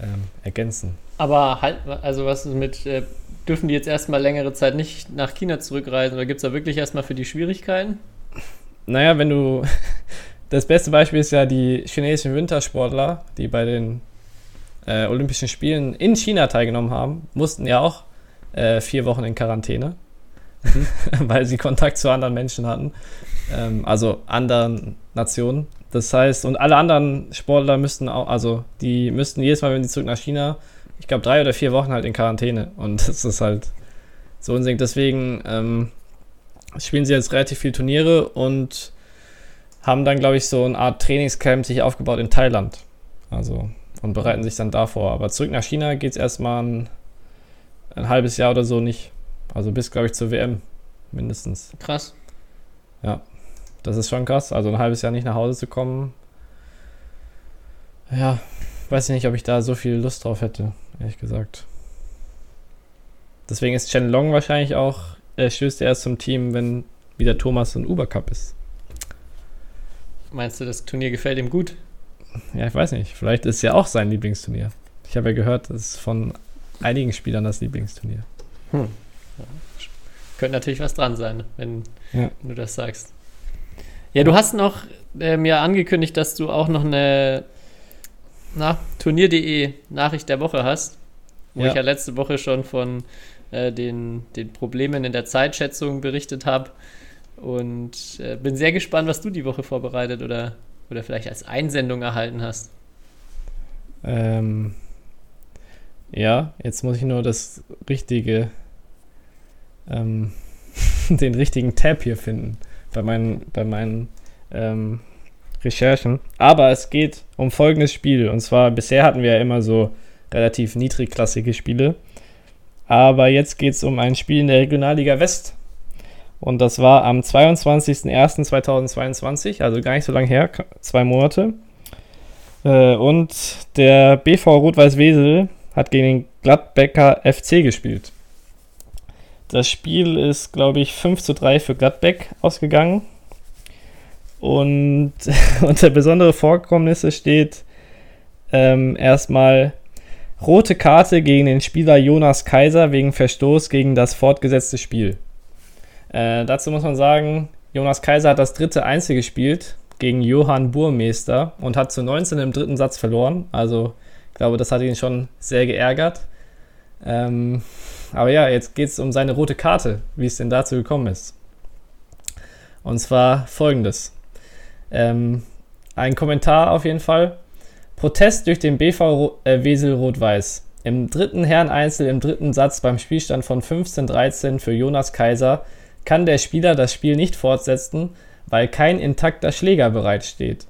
ähm, ergänzen. Aber halt, also was ist mit, äh, dürfen die jetzt erstmal längere Zeit nicht nach China zurückreisen oder gibt es da wirklich erstmal für die Schwierigkeiten? Naja, wenn du. (laughs) Das beste Beispiel ist ja die chinesischen Wintersportler, die bei den äh, Olympischen Spielen in China teilgenommen haben, mussten ja auch äh, vier Wochen in Quarantäne, mhm. (laughs) weil sie Kontakt zu anderen Menschen hatten ähm, also anderen Nationen. Das heißt, und alle anderen Sportler müssten auch, also die müssten jedes Mal, wenn sie zurück nach China, ich glaube, drei oder vier Wochen halt in Quarantäne. Und (laughs) das ist halt so unsinnig. Deswegen ähm, spielen sie jetzt relativ viele Turniere und haben dann, glaube ich, so eine Art Trainingscamp sich aufgebaut in Thailand. Also, und bereiten sich dann davor. Aber zurück nach China geht es erstmal ein, ein halbes Jahr oder so nicht. Also bis, glaube ich, zur WM mindestens. Krass. Ja. Das ist schon krass. Also ein halbes Jahr nicht nach Hause zu kommen. Ja, weiß ich nicht, ob ich da so viel Lust drauf hätte, ehrlich gesagt. Deswegen ist Chen Long wahrscheinlich auch, er stößt erst zum Team, wenn wieder Thomas und Uber Cup ist. Meinst du, das Turnier gefällt ihm gut? Ja, ich weiß nicht. Vielleicht ist es ja auch sein Lieblingsturnier. Ich habe ja gehört, das ist von einigen Spielern das Lieblingsturnier. Hm. Ja. Könnte natürlich was dran sein, wenn ja. du das sagst. Ja, du hast noch äh, mir angekündigt, dass du auch noch eine Turnier.de Nachricht der Woche hast, wo ja. ich ja letzte Woche schon von äh, den, den Problemen in der Zeitschätzung berichtet habe. Und äh, bin sehr gespannt, was du die Woche vorbereitet oder, oder vielleicht als Einsendung erhalten hast. Ähm, ja, jetzt muss ich nur das richtige, ähm, (laughs) den richtigen Tab hier finden bei meinen, bei meinen ähm, Recherchen. Aber es geht um folgendes Spiel. Und zwar, bisher hatten wir ja immer so relativ niedrigklassige Spiele. Aber jetzt geht es um ein Spiel in der Regionalliga West. Und das war am 22.01.2022, also gar nicht so lange her, zwei Monate. Äh, und der BV Rot-Weiß Wesel hat gegen den Gladbecker FC gespielt. Das Spiel ist, glaube ich, 5 zu 3 für Gladbeck ausgegangen. Und (laughs) unter besondere Vorkommnisse steht ähm, erstmal rote Karte gegen den Spieler Jonas Kaiser wegen Verstoß gegen das fortgesetzte Spiel. Äh, dazu muss man sagen, Jonas Kaiser hat das dritte Einzel gespielt gegen Johann Burmeister und hat zu 19 im dritten Satz verloren. Also ich glaube, das hat ihn schon sehr geärgert. Ähm, aber ja, jetzt geht es um seine rote Karte, wie es denn dazu gekommen ist. Und zwar folgendes. Ähm, ein Kommentar auf jeden Fall. Protest durch den BV äh, Wesel Rot-Weiß. Im dritten Herreneinzel im dritten Satz beim Spielstand von 15-13 für Jonas Kaiser kann der Spieler das Spiel nicht fortsetzen, weil kein intakter Schläger bereitsteht.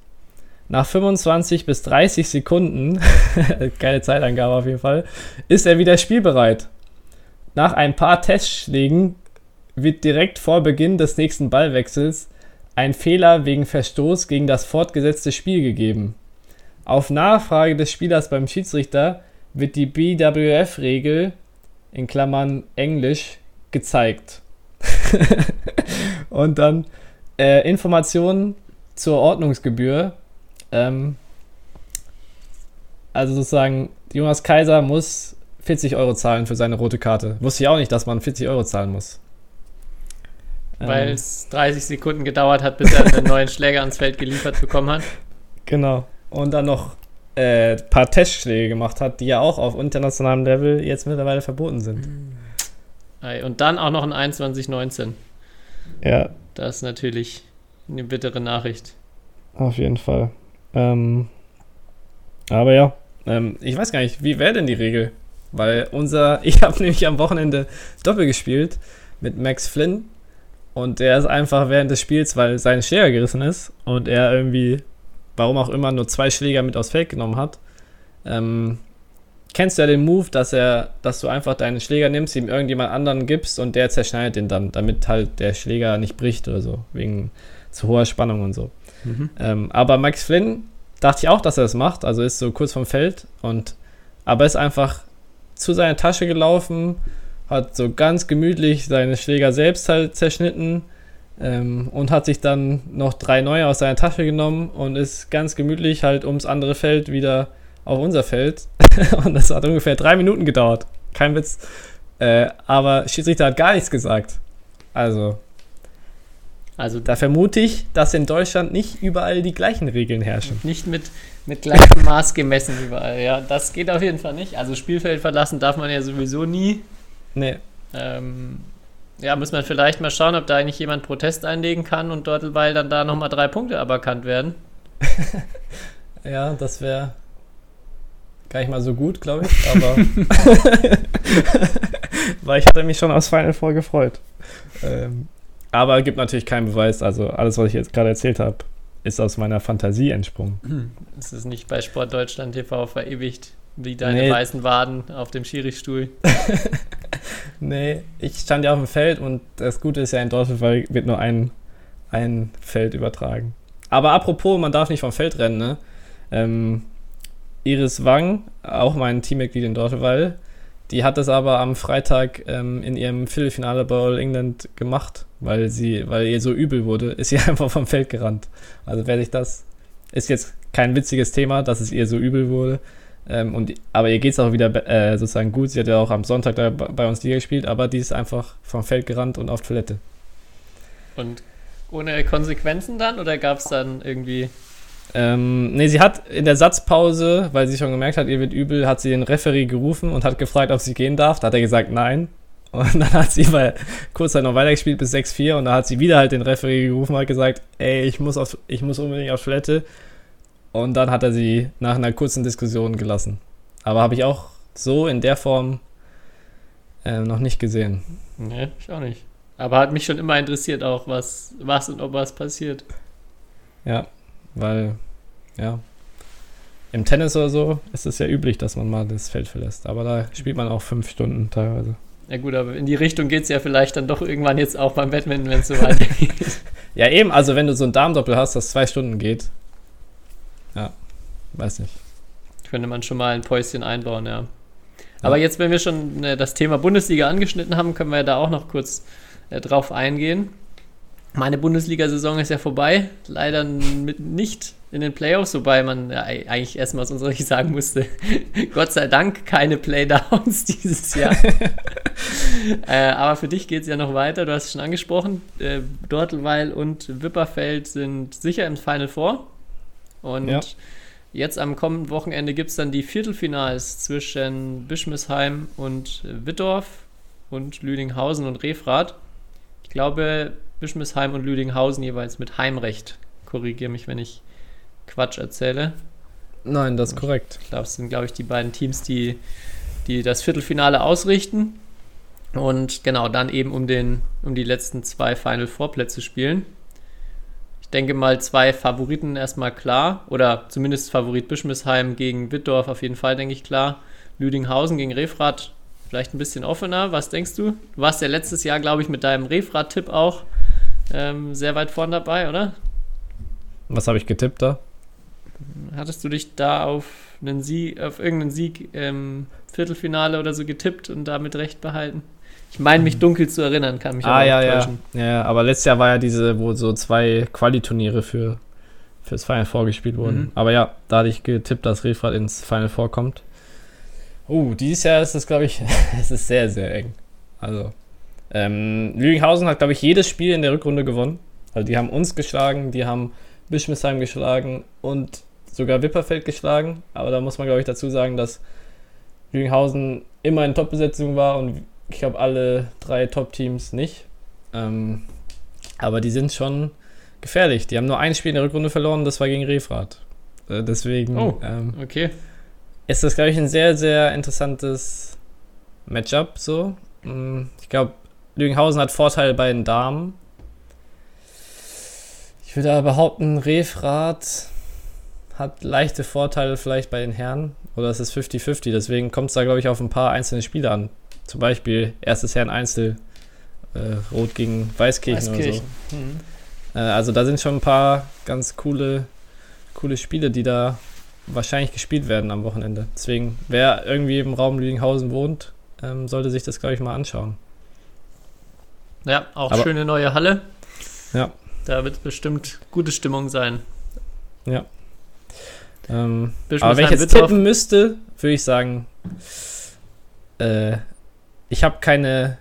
Nach 25 bis 30 Sekunden, (laughs) keine Zeitangabe auf jeden Fall, ist er wieder spielbereit. Nach ein paar Testschlägen wird direkt vor Beginn des nächsten Ballwechsels ein Fehler wegen Verstoß gegen das fortgesetzte Spiel gegeben. Auf Nachfrage des Spielers beim Schiedsrichter wird die BWF-Regel in Klammern Englisch gezeigt. (laughs) Und dann äh, Informationen zur Ordnungsgebühr. Ähm, also sozusagen, Jonas Kaiser muss 40 Euro zahlen für seine rote Karte. Wusste ich auch nicht, dass man 40 Euro zahlen muss. Weil ähm. es 30 Sekunden gedauert hat, bis er einen neuen Schläger ans Feld geliefert bekommen hat. Genau. Und dann noch ein äh, paar Testschläge gemacht hat, die ja auch auf internationalem Level jetzt mittlerweile verboten sind. Und dann auch noch ein 21-19. Ja. Das ist natürlich Eine bittere Nachricht. Auf jeden Fall. Ähm, aber ja, ähm, ich weiß gar nicht, wie wäre denn die Regel? Weil unser, (laughs) ich habe nämlich am Wochenende Doppel gespielt mit Max Flynn und der ist einfach während des Spiels, weil sein Schläger gerissen ist und er irgendwie, warum auch immer, nur zwei Schläger mit aufs Feld genommen hat. Ähm, kennst du ja den Move, dass er, dass du einfach deinen Schläger nimmst, ihm irgendjemand anderen gibst und der zerschneidet den dann, damit halt der Schläger nicht bricht oder so, wegen zu hoher Spannung und so. Mhm. Ähm, aber Max Flynn dachte ich auch, dass er das macht, also ist so kurz vom Feld und aber ist einfach zu seiner Tasche gelaufen, hat so ganz gemütlich seine Schläger selbst halt zerschnitten ähm, und hat sich dann noch drei neue aus seiner Tasche genommen und ist ganz gemütlich halt ums andere Feld wieder auf unser Feld. (laughs) und das hat ungefähr drei Minuten gedauert. Kein Witz. Äh, aber Schiedsrichter hat gar nichts gesagt. Also, also da vermute ich, dass in Deutschland nicht überall die gleichen Regeln herrschen. Nicht mit, mit gleichem Maß gemessen überall. Ja, das geht auf jeden Fall nicht. Also Spielfeld verlassen darf man ja sowieso nie. Nee. Ähm, ja, muss man vielleicht mal schauen, ob da eigentlich jemand Protest einlegen kann und dort, weil dann da nochmal drei Punkte aberkannt werden. (laughs) ja, das wäre gar nicht mal so gut, glaube ich, aber (laughs) weil ich hatte mich schon aufs Final Four gefreut. Ähm, aber gibt natürlich keinen Beweis, also alles, was ich jetzt gerade erzählt habe, ist aus meiner Fantasie entsprungen. Hm. Es ist nicht bei Sport Deutschland TV verewigt, wie deine nee. weißen Waden auf dem Schiristuhl. (laughs) nee, ich stand ja auf dem Feld und das Gute ist ja in Deutschland, wird nur ein, ein Feld übertragen. Aber apropos, man darf nicht vom Feld rennen, ne? Ähm, Iris Wang, auch mein Teammitglied in Dortwall, die hat es aber am Freitag ähm, in ihrem Viertelfinale bei All England gemacht, weil sie, weil ihr so übel wurde, ist sie (laughs) einfach vom Feld gerannt. Also werde ich das, ist jetzt kein witziges Thema, dass es ihr so übel wurde. Ähm, und, aber ihr geht es auch wieder äh, sozusagen gut. Sie hat ja auch am Sonntag da bei uns Liga gespielt, aber die ist einfach vom Feld gerannt und auf Toilette. Und ohne Konsequenzen dann oder gab es dann irgendwie ähm, nee, sie hat in der Satzpause, weil sie schon gemerkt hat, ihr wird übel, hat sie den Referee gerufen und hat gefragt, ob sie gehen darf. Da hat er gesagt, nein. (laughs) Und dann hat sie mal kurz halt noch weitergespielt bis 6-4 und da hat sie wieder halt den Referee gerufen und hat gesagt, ey, ich muss, auf, ich muss unbedingt auf Toilette. Und dann hat er sie nach einer kurzen Diskussion gelassen. Aber habe ich auch so in der Form äh, noch nicht gesehen. Nee, ich auch nicht. Aber hat mich schon immer interessiert auch, was, was und ob was passiert. Ja, weil, ja, im Tennis oder so ist es ja üblich, dass man mal das Feld verlässt. Aber da spielt man auch fünf Stunden teilweise. Ja gut, aber in die Richtung geht es ja vielleicht dann doch irgendwann jetzt auch beim Badminton, wenn es so weitergeht. (laughs) ja eben, also wenn du so ein Darmdoppel hast, das zwei Stunden geht. Ja, weiß nicht. Könnte man schon mal ein Päuschen einbauen, ja. Aber ja. jetzt, wenn wir schon äh, das Thema Bundesliga angeschnitten haben, können wir da auch noch kurz äh, drauf eingehen. Meine Bundesliga-Saison ist ja vorbei. Leider mit nicht in den Playoffs, wobei man ja, eigentlich erstmal aus unserer Sicht sagen musste, (laughs) Gott sei Dank keine Playdowns (laughs) dieses Jahr. (laughs) äh, aber für dich geht es ja noch weiter. Du hast es schon angesprochen. Äh, Dortelweil und Wipperfeld sind sicher im Final Four. Und ja. jetzt am kommenden Wochenende gibt es dann die Viertelfinals zwischen Bischmisheim und Wittorf und Lüdinghausen und Refrath. Ich glaube, Bischmisheim und Lüdinghausen jeweils mit Heimrecht. Korrigiere mich, wenn ich Quatsch erzähle. Nein, das ist korrekt. Ich glaube, es sind, glaube ich, die beiden Teams, die, die das Viertelfinale ausrichten. Und genau, dann eben um, den, um die letzten zwei Final Four Plätze spielen. Ich denke mal, zwei Favoriten erstmal klar. Oder zumindest Favorit Bischmisheim gegen Wittdorf auf jeden Fall, denke ich, klar. Lüdinghausen gegen Refrath vielleicht ein bisschen offener. Was denkst du? Du warst ja letztes Jahr, glaube ich, mit deinem Refrath-Tipp auch ähm, sehr weit vorn dabei, oder? Was habe ich getippt da? Hattest du dich da auf einen Sieg, auf irgendeinen Sieg im Viertelfinale oder so getippt und damit recht behalten? Ich meine, mich dunkel zu erinnern, kann mich ah, ja, ja. ja, aber letztes Jahr war ja diese, wo so zwei Quali-Turniere für fürs Final Four gespielt wurden. Mhm. Aber ja, da hatte ich getippt, dass Refrat ins Final Four kommt. Oh, dieses Jahr ist es, glaube ich, (laughs) es ist sehr, sehr eng. Also, ähm, Lüdinghausen hat, glaube ich, jedes Spiel in der Rückrunde gewonnen. Also die haben uns geschlagen, die haben Bischmisheim geschlagen und sogar Wipperfeld geschlagen. Aber da muss man, glaube ich, dazu sagen, dass Lüdinghausen immer in Top-Besetzung war und ich glaube alle drei Top-Teams nicht. Ähm, aber die sind schon gefährlich. Die haben nur ein Spiel in der Rückrunde verloren, das war gegen Refrat. Äh, deswegen Oh. ähm, Okay. ist das, glaube ich, ein sehr, sehr interessantes Matchup. So. Mm, Ich glaube, Lügenhausen hat Vorteile bei den Damen. Ich würde aber behaupten, Refrat hat leichte Vorteile vielleicht bei den Herren. Oder es ist 50-50. Deswegen kommt es da, glaube ich, auf ein paar einzelne Spiele an. Zum Beispiel erstes Herren Einzel. Äh, Rot gegen Weißkirchen, oder so. Weißkirchen. Mhm. Äh, also da sind schon ein paar ganz coole, coole Spiele, die da wahrscheinlich gespielt werden am Wochenende. Deswegen, wer irgendwie im Raum Lüdinghausen wohnt, ähm, sollte sich das, glaube ich, mal anschauen. Ja, auch Aber- schöne neue Halle. Ja. Da wird bestimmt gute Stimmung sein. Ähm, Bischofsheim aber wenn ich jetzt tippen müsste, würde ich sagen, äh, ich habe keine,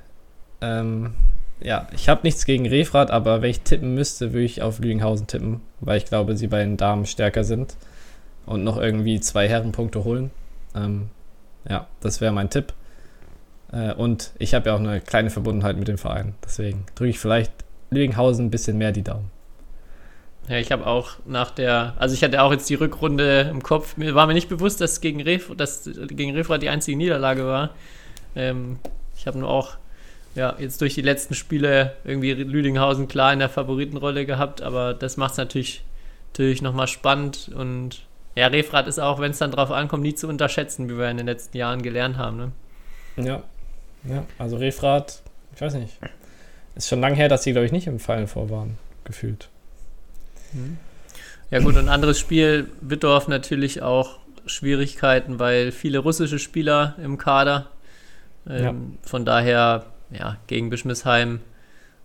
ähm, ja, ich habe nichts gegen Refrat, aber wenn ich tippen müsste, würde ich auf Lüdinghausen tippen, weil ich glaube, sie bei den Damen stärker sind und noch irgendwie zwei Herrenpunkte holen. Ähm, ja, das wäre mein Tipp. Äh, und ich habe ja auch eine kleine Verbundenheit mit dem Verein, deswegen drücke ich vielleicht Lüdinghausen ein bisschen mehr die Daumen. Ja, ich habe auch nach der, also ich hatte auch jetzt die Rückrunde im Kopf. Mir war mir nicht bewusst, dass gegen Ref, gegen die einzige Niederlage war. Ähm, ich habe nur auch, ja, jetzt durch die letzten Spiele irgendwie Lüdinghausen klar in der Favoritenrolle gehabt, aber das macht es natürlich, natürlich nochmal spannend und ja, Refrat ist auch, wenn es dann drauf ankommt, nie zu unterschätzen, wie wir in den letzten Jahren gelernt haben. Ne? Ja, ja, also Refrat, ich weiß nicht. Ist schon lange her, dass sie, glaube ich, nicht im Final Four waren, gefühlt. Ja gut, und ein anderes Spiel, Wittorf natürlich auch Schwierigkeiten, weil viele russische Spieler im Kader. Ähm, Von daher, ja, gegen Bischmisheim,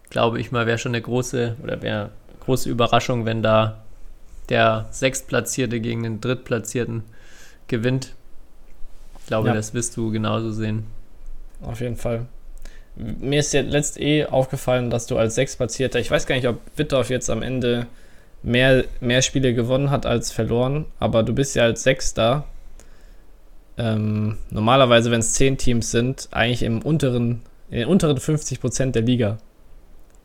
glaube ich mal, wäre schon eine große oder wäre große Überraschung, wenn da der Sechstplatzierte gegen den Drittplatzierten gewinnt. Ich glaube, Ja. das wirst du genauso sehen. Auf jeden Fall. Mir ist ja letzt eh aufgefallen, dass du als Sechstplatzierter, ich weiß gar nicht, ob Wittorf jetzt am Ende mehr, mehr Spiele gewonnen hat als verloren, aber du bist ja als Sechster. Ähm, normalerweise, wenn es zehn Teams sind, eigentlich im unteren, in den unteren 50 Prozent der Liga.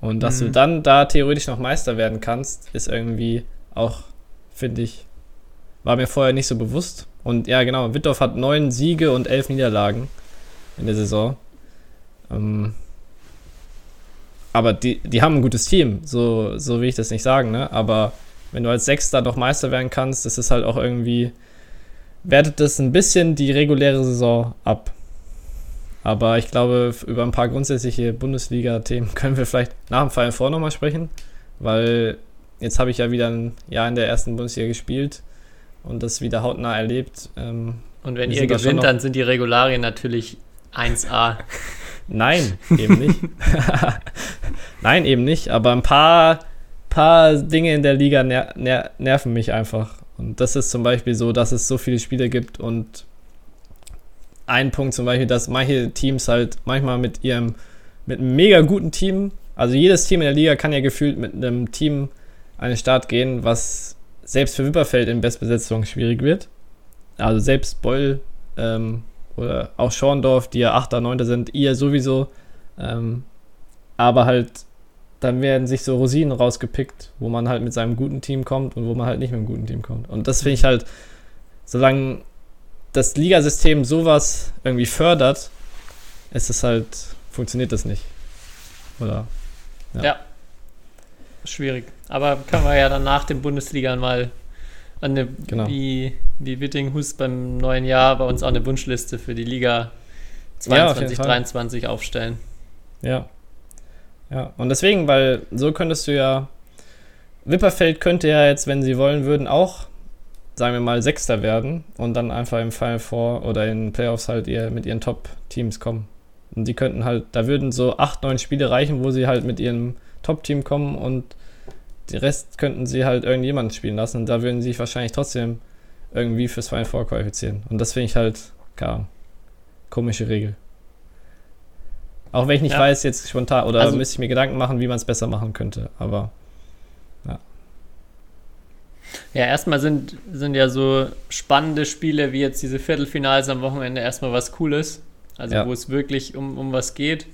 Und dass Mhm. du dann da theoretisch noch Meister werden kannst, ist irgendwie auch, finde ich, war mir vorher nicht so bewusst. Und ja, genau, Wittorf hat neun Siege und elf Niederlagen in der Saison. Ähm, aber die, die haben ein gutes Team, so, so will ich das nicht sagen, ne? Aber wenn du als Sechster noch Meister werden kannst, ist es halt auch irgendwie, wertet das ein bisschen die reguläre Saison ab. Aber ich glaube, über ein paar grundsätzliche Bundesliga-Themen (laughs) können wir vielleicht nach dem Final Four nochmal sprechen, weil jetzt habe ich ja wieder ein Jahr in der ersten Bundesliga gespielt und das wieder hautnah erlebt. Ähm, Und wenn ihr gewinnt, dann sind die Regularien natürlich 1A. (laughs) Nein, eben nicht. (laughs) Nein, eben nicht. Aber ein paar, paar Dinge in der Liga ner ner nerven mich einfach. Und das ist zum Beispiel so, dass es so viele Spiele gibt und ein Punkt zum Beispiel, dass manche Teams halt manchmal mit ihrem, mit einem mega guten Team, also jedes Team in der Liga kann ja gefühlt mit einem Team an den Start gehen, was selbst für Wipperfeld in Bestbesetzung schwierig wird. Also selbst Beul ähm, oder auch Schorndorf, die ja 8., 9. sind, ihr sowieso. Ähm, aber halt, dann werden sich so Rosinen rausgepickt, wo man halt mit seinem guten Team kommt und wo man halt nicht mit einem guten Team kommt. Und das finde ich halt, solange das Ligasystem sowas irgendwie fördert, ist es halt, funktioniert das nicht. Oder? Ja. Ja. Schwierig. Aber können wir ja dann nach den Bundesligern mal an eine, Genau. wie, wie Wittinghus beim neuen Jahr bei uns auch eine Wunschliste für die Liga Ja, auf jeden 22, Fall. 23 aufstellen. Ja. Ja, und deswegen, weil so könntest du ja. Wipperfeld könnte ja jetzt, wenn sie wollen würden, auch, sagen wir mal, Sechster werden und dann einfach im Final Four oder in Playoffs halt ihr, mit ihren Top-Teams kommen. Und die könnten halt, da würden so acht, neun Spiele reichen, wo sie halt mit ihrem Top-Team kommen und die Rest könnten sie halt irgendjemanden spielen lassen. Und da würden sie sich wahrscheinlich trotzdem irgendwie fürs Final Four qualifizieren. Und das finde ich halt, Ahnung, komische Regel. Auch wenn ich nicht Ja. weiß, jetzt spontan, oder Also- müsste ich mir Gedanken machen, wie man es besser machen könnte. Aber Ja, erstmal sind, sind ja so spannende Spiele wie jetzt diese Viertelfinals am Wochenende erstmal was Cooles. Also Ja. wo es wirklich um, um was geht.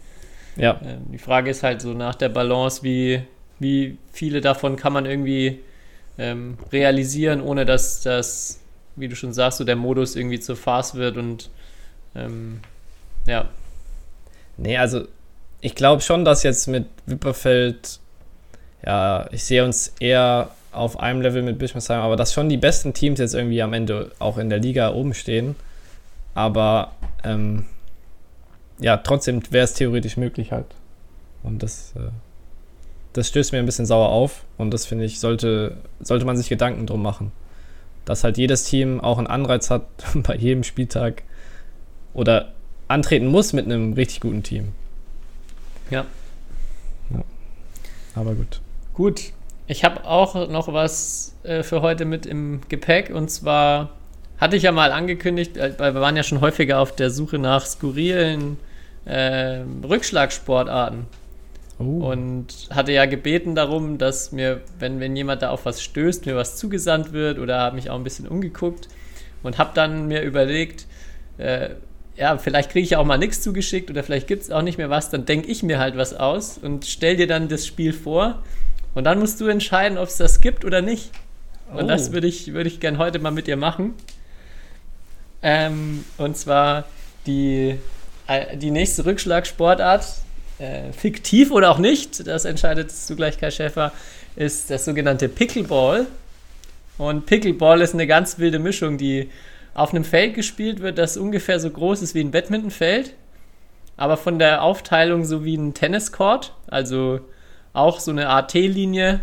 ja, Ähm, die Frage ist halt so nach der Balance, wie, wie viele davon kann man irgendwie ähm, realisieren, ohne dass das, wie du schon sagst, so der Modus irgendwie zur Farce wird und ähm, ja. Nee, also ich glaube schon, dass jetzt mit Wipperfeld, ja, ich sehe uns eher auf einem Level mit Bischmersheim, aber dass schon die besten Teams jetzt irgendwie am Ende auch in der Liga oben stehen. Aber ähm, ja, trotzdem wäre es theoretisch möglich halt. Und das, äh, das stößt mir ein bisschen sauer auf. Und das finde ich, sollte, sollte man sich Gedanken drum machen. Dass halt jedes Team auch einen Anreiz hat, (laughs) bei jedem Spieltag oder antreten muss mit einem richtig guten Team. Ja. ja. Aber gut. Gut. Ich habe auch noch was äh, für heute mit im Gepäck und zwar hatte ich ja mal angekündigt, äh, weil wir waren ja schon häufiger auf der Suche nach skurrilen äh, Rückschlagsportarten. Oh. Und hatte ja gebeten darum, dass mir, wenn, wenn jemand da auf was stößt, mir was zugesandt wird oder habe mich auch ein bisschen umgeguckt und habe dann mir überlegt, äh, ja, vielleicht kriege ich auch mal nichts zugeschickt oder vielleicht gibt es auch nicht mehr was, dann denke ich mir halt was aus und stell dir dann das Spiel vor und dann musst du entscheiden, ob es das gibt oder nicht. Und oh. das würde ich, würd ich gern heute mal mit dir machen. Ähm, und zwar die, äh, die nächste Rückschlagsportart, äh, fiktiv oder auch nicht, das entscheidet zugleich Kai Schäfer, ist das sogenannte Pickleball. Und Pickleball ist eine ganz wilde Mischung, die auf einem Feld gespielt wird, das ungefähr so groß ist wie ein Badmintonfeld, aber von der Aufteilung so wie ein Tenniscourt, also auch so eine Art T-Linie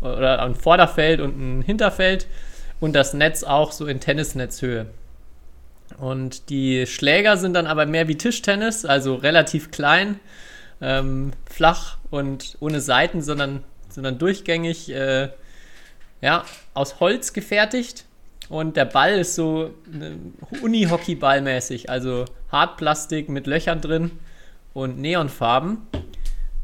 oder ein Vorderfeld und ein Hinterfeld und das Netz auch so in Tennisnetzhöhe. Und die Schläger sind dann aber mehr wie Tischtennis, also relativ klein, ähm, flach und ohne Seiten, sondern, sondern durchgängig, äh, ja, aus Holz gefertigt. Und der Ball ist so äh, Uni-Hockey-Ball-mäßig, also Hartplastik mit Löchern drin und Neonfarben.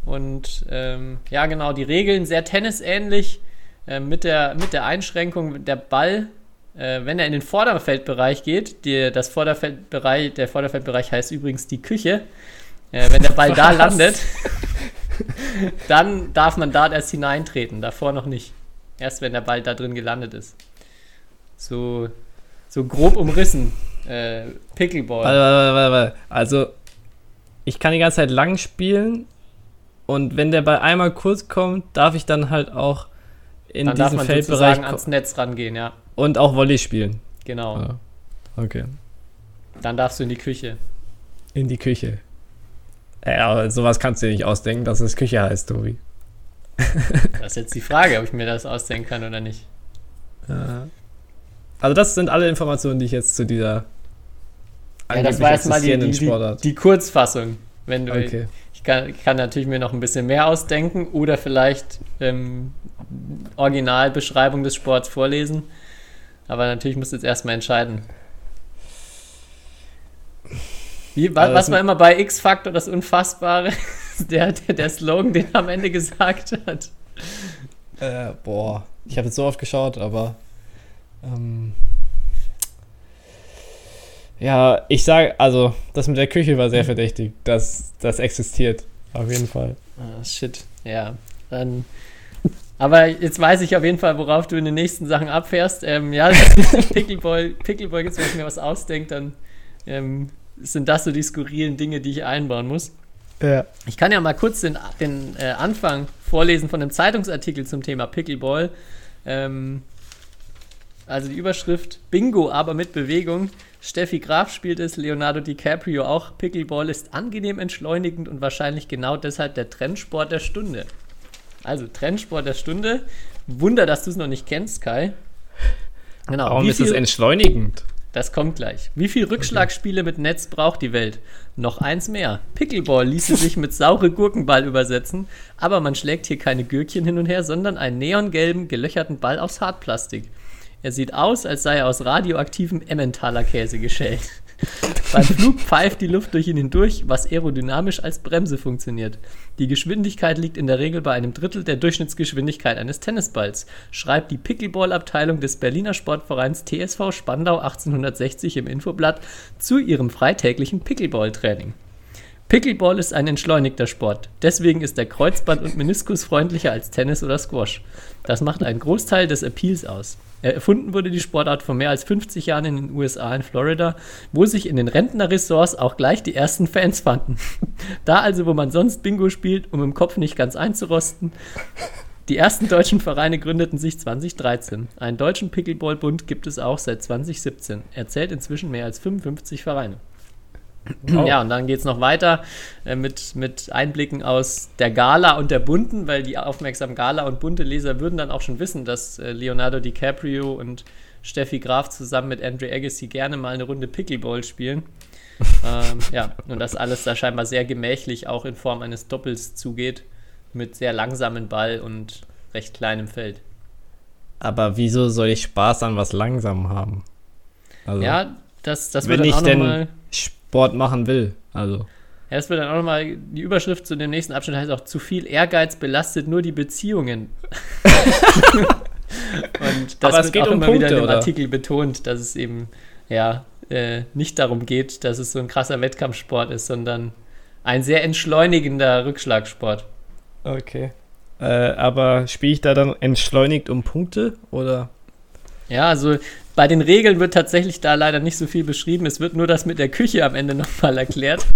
Und ähm, ja, genau, die Regeln sehr tennisähnlich, äh, mit, der, mit der Einschränkung, der Ball, äh, wenn er in den Vorderfeldbereich geht, die, das Vorderfeldbereich, der Vorderfeldbereich heißt übrigens die Küche, äh, wenn der Ball Was? da landet, dann darf man da erst hineintreten, davor noch nicht. Erst wenn der Ball da drin gelandet ist. So, so grob umrissen. Äh, Pickleball. Warte, warte, warte, warte. Also, ich kann die ganze Zeit lang spielen und wenn der Ball einmal kurz kommt, darf ich dann halt auch in dann diesen Feldbereich ans Netz rangehen, ja. Und auch Volley spielen. Genau. Ja. Okay. Dann darfst du in die Küche. In die Küche. Ja, aber sowas kannst du dir nicht ausdenken, dass es Küche heißt, Tobi. das ist jetzt die Frage, ob ich mir das ausdenken kann oder nicht. (laughs) Ja. Also das sind alle Informationen, die ich jetzt zu dieser ja, das war erstmal die, die, die, die, Kurzfassung. Wenn du, okay. ich, kann, ich kann natürlich mir noch ein bisschen mehr ausdenken oder vielleicht ähm, Originalbeschreibung des Sports vorlesen. Aber natürlich musst du jetzt erstmal entscheiden. Wie, was, was war immer bei X-Factor das Unfassbare? (laughs) der, der, der Slogan, den er am Ende (laughs) gesagt hat. Äh, boah, ich habe jetzt so oft geschaut, aber ähm, ja, ich sage, also das mit der Küche war sehr verdächtig. Das, das existiert. Auf jeden Fall. Ah, shit. Ja. Dann. Aber jetzt weiß ich auf jeden Fall, worauf du in den nächsten Sachen abfährst. Ähm, ja, Pickleboy, Pickleboy jetzt, wenn ich mir was ausdenke, dann ähm, sind das so die skurrilen Dinge, die ich einbauen muss. Ja. Ich kann ja mal kurz den, den äh, Anfang vorlesen von einem Zeitungsartikel zum Thema Pickleball. Ähm, also die Überschrift Bingo, aber mit Bewegung. Steffi Graf spielt es, Leonardo DiCaprio auch. Pickleball ist angenehm entschleunigend und wahrscheinlich genau deshalb der Trendsport der Stunde. Also Trendsport der Stunde. Wunder, dass du es noch nicht kennst, Kai. Genau. Warum ist es entschleunigend? Das kommt gleich. Wie viele Rückschlagspiele mit Netz braucht die Welt? Noch eins mehr. Pickleball ließe sich mit saure Gurkenball übersetzen, aber man schlägt hier keine Gürkchen hin und her, sondern einen neongelben, gelöcherten Ball aus Hartplastik. Er sieht aus, als sei er aus radioaktivem Emmentaler Käse geschält. Beim Flug pfeift die Luft durch ihn hindurch, was aerodynamisch als Bremse funktioniert. Die Geschwindigkeit liegt in der Regel bei einem Drittel der Durchschnittsgeschwindigkeit eines Tennisballs, schreibt die Pickleball-Abteilung des Berliner Sportvereins TSV Spandau 1860 im Infoblatt zu ihrem freitäglichen Pickleball-Training. Pickleball ist ein entschleunigter Sport. Deswegen ist er kreuzband- und meniskusfreundlicher als Tennis oder Squash. Das macht einen Großteil des Appeals aus. Erfunden wurde die Sportart vor mehr als 50 Jahren in den USA in Florida, wo sich in den Rentnerressorts auch gleich die ersten Fans fanden. Da also, wo man sonst Bingo spielt, um im Kopf nicht ganz einzurosten. Die ersten deutschen Vereine gründeten sich 2013. Einen deutschen Pickleball-Bund gibt es auch seit 2017. Er zählt inzwischen mehr als 55 Vereine. Wow. Ja, und dann geht es noch weiter äh, mit, mit Einblicken aus der Gala und der Bunten, weil die aufmerksamen Gala- und Bunte-Leser würden dann auch schon wissen, dass äh, Leonardo DiCaprio und Steffi Graf zusammen mit Andre Agassi gerne mal eine Runde Pickleball spielen. (laughs) ähm, ja, und das alles da scheinbar sehr gemächlich auch in Form eines Doppels zugeht, mit sehr langsamem Ball und recht kleinem Feld. Aber wieso soll ich Spaß an was langsam haben? Also, Ja, das, das wird dann auch nochmal. Sport machen will. Also, Ja, das wird dann auch nochmal, die Überschrift zu dem nächsten Abschnitt heißt auch, zu viel Ehrgeiz belastet nur die Beziehungen. (laughs) Und das Aber es wird geht auch um immer wieder in Punkte, dem oder? Artikel betont, dass es eben, ja, äh, nicht darum geht, dass es so ein krasser Wettkampfsport ist, sondern ein sehr entschleunigender Rückschlagsport. okay. Äh, aber spiele ich da dann entschleunigt um Punkte oder? Ja, also bei den Regeln wird tatsächlich da leider nicht so viel beschrieben. Es wird nur das mit der Küche am Ende (laughs) nochmal erklärt.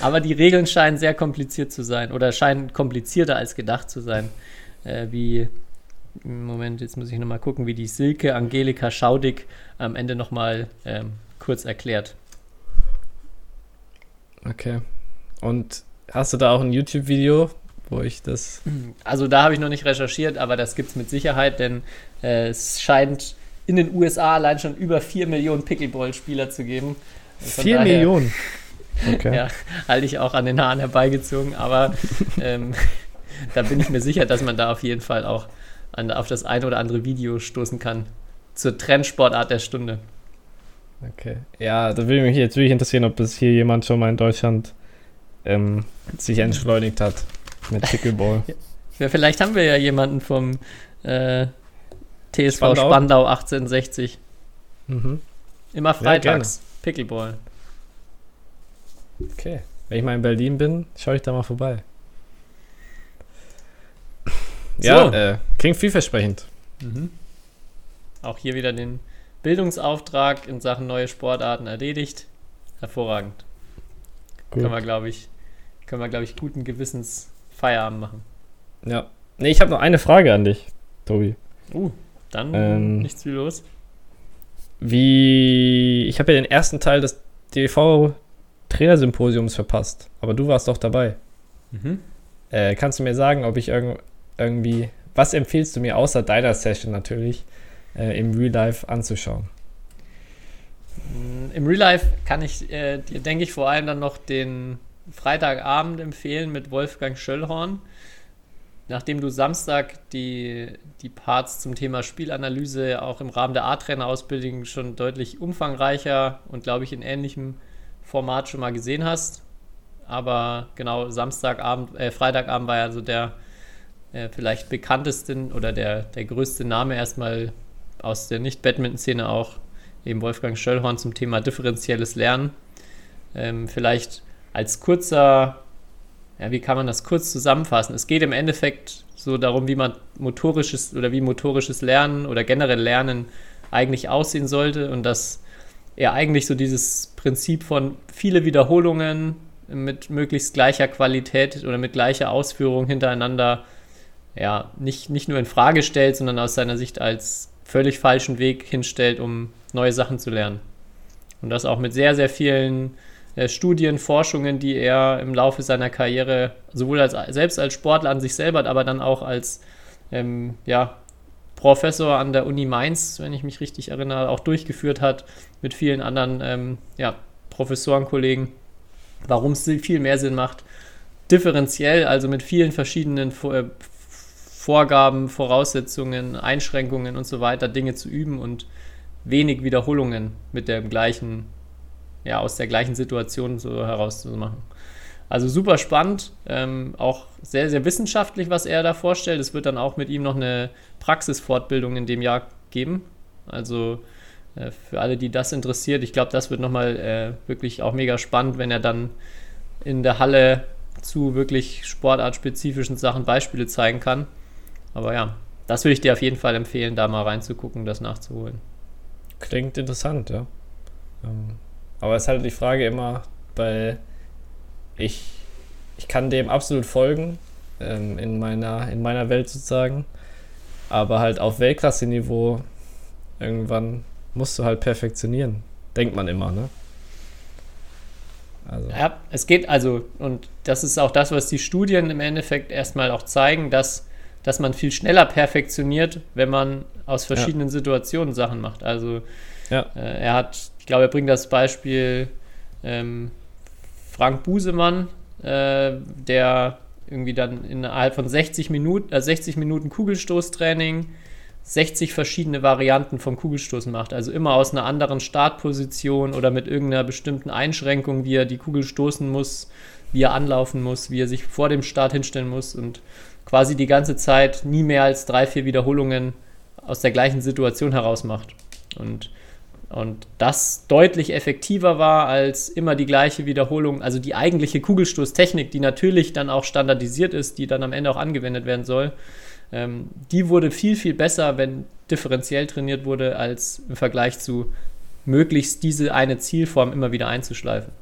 Aber die Regeln scheinen sehr kompliziert zu sein oder scheinen komplizierter als gedacht zu sein. Äh, wie, Moment, jetzt muss ich nochmal gucken, wie die Silke Angelika Schaudig am Ende nochmal ähm, kurz erklärt. Okay. Und hast du da auch ein YouTube-Video, wo ich das. Also da habe ich noch nicht recherchiert, aber das gibt es mit Sicherheit, denn äh, es scheint in den USA allein schon über 4 Millionen Pickleball-Spieler zu geben. Von 4 daher- Millionen. Okay. Ja, halte ich auch an den Haaren herbeigezogen, aber (laughs) ähm, da bin ich mir sicher, dass man da auf jeden Fall auch an, auf das ein oder andere Video stoßen kann. Zur Trendsportart der Stunde. Okay. Ja, da würde mich jetzt wirklich interessieren, ob das hier jemand schon mal in Deutschland ähm, sich entschleunigt hat mit Pickleball. (laughs) Ja, vielleicht haben wir ja jemanden vom äh, TSV Spandau? Spandau, 1860. mhm. Immer freitags. Pickleball. Okay. Wenn ich mal in Berlin bin, schaue ich da mal vorbei. (clears throat) Ja, So. äh, klingt vielversprechend. Mhm. Auch hier wieder den Bildungsauftrag in Sachen neue Sportarten erledigt. Hervorragend. Gut. Können wir, glaube ich, können wir, glaube ich, guten Gewissens Feierabend machen. Ja. Nee, ich habe noch eine Frage an dich, Tobi. Uh, dann Ähm. nichts wie los. Wie. Ich habe ja den ersten Teil des DV-Trainersymposiums verpasst, aber du warst doch dabei. Mhm. Äh, kannst du mir sagen, ob ich irg irgendwie. Was empfiehlst du mir außer deiner Session natürlich äh, im Real Life anzuschauen? Mm, Im Real Life kann ich äh, dir, denke ich, vor allem dann noch den Freitagabend empfehlen mit Wolfgang Schöllhorn. Nachdem du Samstag die, die Parts zum Thema Spielanalyse auch im Rahmen der A-Trainer-Ausbildung schon deutlich umfangreicher und, glaube ich, in ähnlichem Format schon mal gesehen hast. Aber genau, Samstagabend, äh, Freitagabend war ja so der äh, vielleicht bekannteste oder der, der größte Name erstmal aus der Nicht-Badminton-Szene auch eben Wolfgang Schöllhorn zum Thema differenzielles Lernen. Ähm, vielleicht als kurzer, ja, wie kann man das kurz zusammenfassen? Es geht im Endeffekt so darum, wie man motorisches oder wie motorisches Lernen oder generell Lernen eigentlich aussehen sollte und dass er eigentlich so dieses Prinzip von viele Wiederholungen mit möglichst gleicher Qualität oder mit gleicher Ausführung hintereinander ja, nicht, nicht nur in Frage stellt, sondern aus seiner Sicht als völlig falschen Weg hinstellt, um neue Sachen zu lernen. Und das auch mit sehr, sehr vielen Studien, Forschungen, die er im Laufe seiner Karriere sowohl als, selbst als Sportler an sich selber, aber dann auch als ähm, ja, Professor an der Uni Mainz, wenn ich mich richtig erinnere, auch durchgeführt hat mit vielen anderen ähm, ja, Professorenkollegen, warum es viel mehr Sinn macht, differenziell, also mit vielen verschiedenen äh, Vorgaben, Voraussetzungen, Einschränkungen und so weiter, Dinge zu üben und wenig Wiederholungen mit dem gleichen, ja, aus der gleichen Situation so herauszumachen. Also super spannend, ähm, auch sehr, sehr wissenschaftlich, was er da vorstellt. Es wird dann auch mit ihm noch eine Praxisfortbildung in dem Jahr geben. Also äh, für alle, die das interessiert, ich glaube, das wird nochmal äh, wirklich auch mega spannend, wenn er dann in der Halle zu wirklich sportartspezifischen Sachen Beispiele zeigen kann. Aber ja, das würde ich dir auf jeden Fall empfehlen, da mal reinzugucken, das nachzuholen. Klingt interessant, ja. Ähm, aber es ist halt die Frage immer, weil ich, ich kann dem absolut folgen, ähm, in, meiner, in meiner Welt sozusagen. Aber halt auf Weltklasse-Niveau irgendwann musst du halt perfektionieren. Denkt man immer, ne? Also. Ja, es geht also, und das ist auch das, was die Studien im Endeffekt erstmal auch zeigen, dass, dass man viel schneller perfektioniert, wenn man aus verschiedenen ja. Situationen Sachen macht. Also ja. äh, er hat, glaube, er bringt das Beispiel ähm, Frank Busemann, äh, der irgendwie dann innerhalb von 60 Minuten, äh, 60 Minuten Kugelstoßtraining 60 verschiedene Varianten vom Kugelstoßen macht. Also immer aus einer anderen Startposition oder mit irgendeiner bestimmten Einschränkung, wie er die Kugel stoßen muss, wie er anlaufen muss, wie er sich vor dem Start hinstellen muss und quasi die ganze Zeit nie mehr als drei, vier Wiederholungen aus der gleichen Situation heraus macht. Und, und das deutlich effektiver war als immer die gleiche Wiederholung, also die eigentliche Kugelstoßtechnik, die natürlich dann auch standardisiert ist, die dann am Ende auch angewendet werden soll ähm, die wurde viel, viel besser, wenn differenziell trainiert wurde, als im Vergleich zu möglichst diese eine Zielform immer wieder einzuschleifen.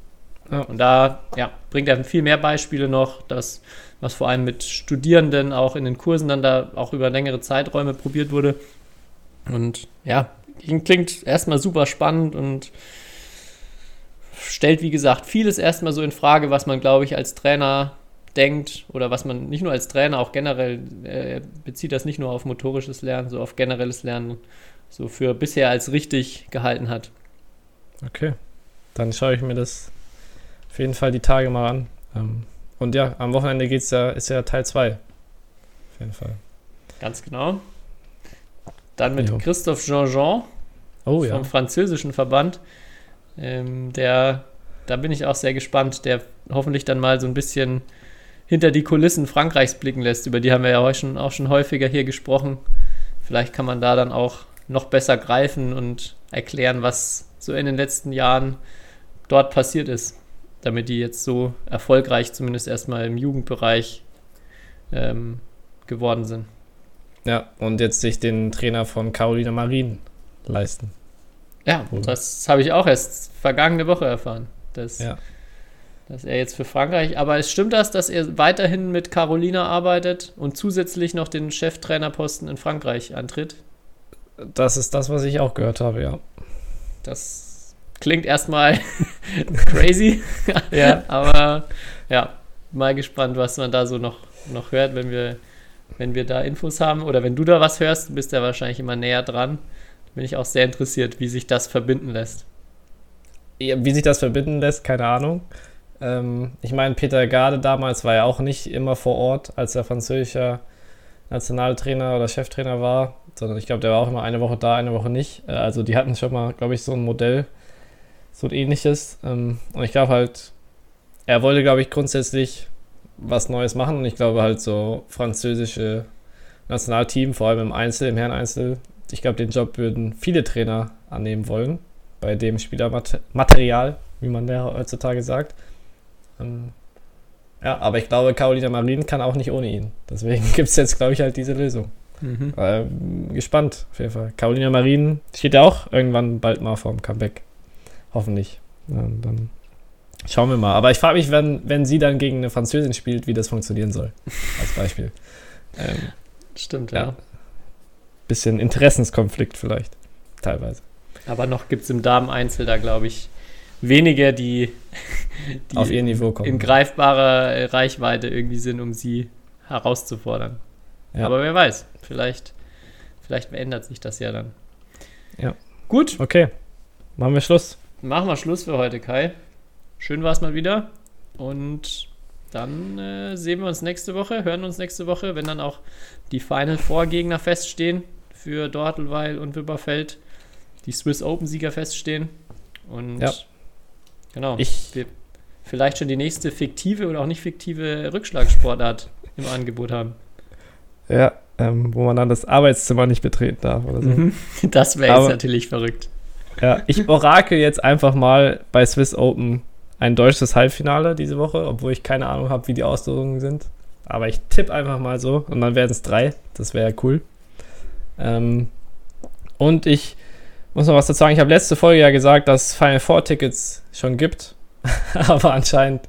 Ja. Und da ja, bringt er viel mehr Beispiele noch, das, was vor allem mit Studierenden auch in den Kursen dann da auch über längere Zeiträume probiert wurde. Und ja, klingt erstmal super spannend und stellt, wie gesagt, vieles erstmal so in Frage, was man, glaube ich, als Trainer denkt oder was man nicht nur als Trainer, auch generell äh, bezieht das nicht nur auf motorisches Lernen, so auf generelles Lernen, so für bisher als richtig gehalten hat. Okay, dann schaue ich mir das auf jeden Fall die Tage mal an. Ähm, und ja, am Wochenende geht's ja, ist ja Teil 2. Auf jeden Fall. Ganz genau. Dann mit jo. Christophe Jean-Jean oh, vom ja. französischen Verband. Ähm, der, da bin ich auch sehr gespannt, der hoffentlich dann mal so ein bisschen hinter die Kulissen Frankreichs blicken lässt. Über die haben wir ja auch schon, auch schon häufiger hier gesprochen. Vielleicht kann man da dann auch noch besser greifen und erklären, was so in den letzten Jahren dort passiert ist, damit die jetzt so erfolgreich zumindest erstmal im Jugendbereich ähm, geworden sind. Ja, und jetzt sich den Trainer von Carolina Marin leisten. Ja, Oder? das habe ich auch erst vergangene Woche erfahren. Das ja dass er jetzt für Frankreich, aber es stimmt das, dass er weiterhin mit Carolina arbeitet und zusätzlich noch den Cheftrainerposten in Frankreich antritt? Das ist das, was ich auch gehört habe, ja. Das klingt erstmal (laughs) crazy, ja. (laughs) aber ja, mal gespannt, was man da so noch, noch hört, wenn wir, wenn wir da Infos haben oder wenn du da was hörst, bist du ja wahrscheinlich immer näher dran. Bin ich auch sehr interessiert, wie sich das verbinden lässt. Ja, wie sich das verbinden lässt, keine Ahnung. Ähm, ich meine, Peter Garde damals war ja auch nicht immer vor Ort, als er französischer Nationaltrainer oder Cheftrainer war, sondern ich glaube, der war auch immer eine Woche da, eine Woche nicht. Äh, also die hatten schon mal, glaube ich, so ein Modell, so ein ähnliches. Ähm, und ich glaube halt, er wollte, glaube ich, grundsätzlich was Neues machen und ich glaube halt so französische Nationalteam, vor allem im Einzel, im Herreneinzel, ich glaube, den Job würden viele Trainer annehmen wollen, bei dem Spielermaterial, wie man da heutzutage sagt. Ähm, ja, aber ich glaube, Carolina Marin kann auch nicht ohne ihn. Deswegen (laughs) gibt es jetzt, glaube ich, halt diese Lösung. Mhm. Ähm, gespannt, auf jeden Fall. Carolina Marin steht ja auch irgendwann bald mal vorm Comeback. Hoffentlich. Ja, dann schauen wir mal. Aber ich frage mich, wenn, wenn sie dann gegen eine Französin spielt, wie das funktionieren soll. Als Beispiel. (laughs) Ähm, Stimmt, ja. ja. Bisschen Interessenskonflikt vielleicht. Teilweise. Aber noch gibt es im Damen-Einzel da, glaube ich, wenige, die, (laughs) die auf ihr Niveau kommen. in greifbarer Reichweite irgendwie sind, um sie herauszufordern. Ja. Aber wer weiß, vielleicht, vielleicht verändert sich das ja dann. Ja. Gut. Okay. Machen wir Schluss. Machen wir Schluss für heute, Kai. Schön war es mal wieder. Und dann äh, sehen wir uns nächste Woche, hören uns nächste Woche, wenn dann auch die Final Four Gegner feststehen für Dortelweil und Wipperfeld, die Swiss Open Sieger feststehen. Und ja. Genau. Ich, wir vielleicht schon die nächste fiktive oder auch nicht fiktive Rückschlagsportart im Angebot haben. Ja, ähm, wo man dann das Arbeitszimmer nicht betreten darf oder so. Mhm. Das wäre jetzt natürlich verrückt. Ja, ich orakel jetzt einfach mal bei Swiss Open ein deutsches Halbfinale diese Woche, obwohl ich keine Ahnung habe, wie die Auslosungen sind. Aber ich tippe einfach mal so und dann werden es drei. Das wäre cool. Ähm, und ich muss noch was dazu sagen. Ich habe letzte Folge ja gesagt, dass Final Four Tickets schon gibt. (laughs) Aber anscheinend,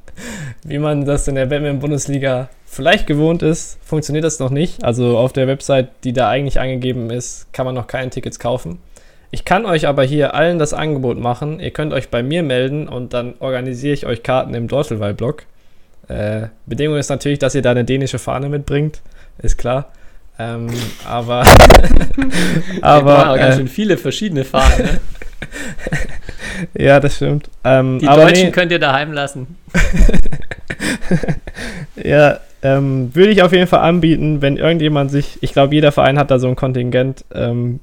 wie man das in der Batman-Bundesliga vielleicht gewohnt ist, funktioniert das noch nicht. Also auf der Website, die da eigentlich angegeben ist, kann man noch keine Tickets kaufen. Ich kann euch aber hier allen das Angebot machen. Ihr könnt euch bei mir melden und dann organisiere ich euch Karten im Dortelweil-Blog. Äh, Bedingung ist natürlich, dass ihr da eine dänische Fahne mitbringt. Ist klar. Ähm, (laughs) aber. (laughs) aber. Äh, ganz schön viele verschiedene Fahnen. Ne? (laughs) ja, das stimmt. Ähm, Die Deutschen nee. könnt ihr daheim lassen. ja, ähm, würde ich auf jeden Fall anbieten, wenn irgendjemand sich. Ich glaube, jeder Verein hat da so ein Kontingent. Ähm,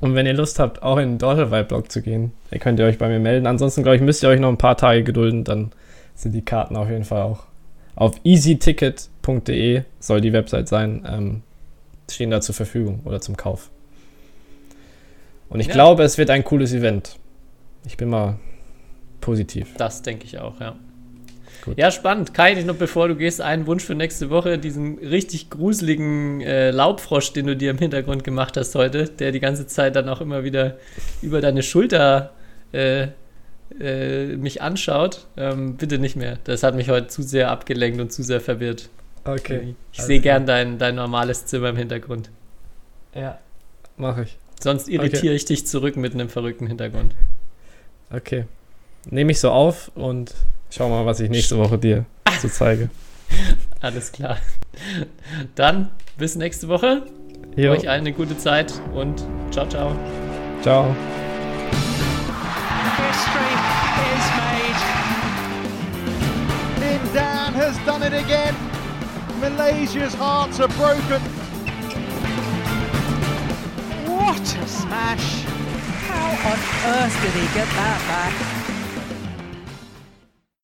und wenn ihr Lust habt, auch in den Dortelwald-Blog zu gehen, ihr könnt ihr euch bei mir melden. Ansonsten, glaube ich, müsst ihr euch noch ein paar Tage gedulden, dann sind die Karten auf jeden Fall auch auf easyticket.de soll die Website sein, ähm, stehen da zur Verfügung oder zum Kauf. Und ich ja. glaube, es wird ein cooles Event. Ich bin mal positiv. Das denke ich auch, ja. Gut. Ja, spannend. Kai, noch bevor du gehst, einen Wunsch für nächste Woche. Diesen richtig gruseligen äh, Laubfrosch, den du dir im Hintergrund gemacht hast heute, der die ganze Zeit dann auch immer wieder über deine Schulter äh, äh, mich anschaut. Ähm, bitte nicht mehr. Das hat mich heute zu sehr abgelenkt und zu sehr verwirrt. Okay. Ich sehe gern dein, dein normales Zimmer im Hintergrund. Ja, mache ich. Sonst irritiere okay. ich dich zurück mit einem verrückten Hintergrund. Okay. Nehme ich so auf und Schau mal, was ich nächste Woche dir (laughs) so zeige. Alles klar. Dann bis nächste Woche. Jo. Euch allen eine gute Zeit und ciao, ciao. Ciao. History is made. Lin Dan has done it again. Malaysia's hearts are broken. What a smash! How on earth did he get that back?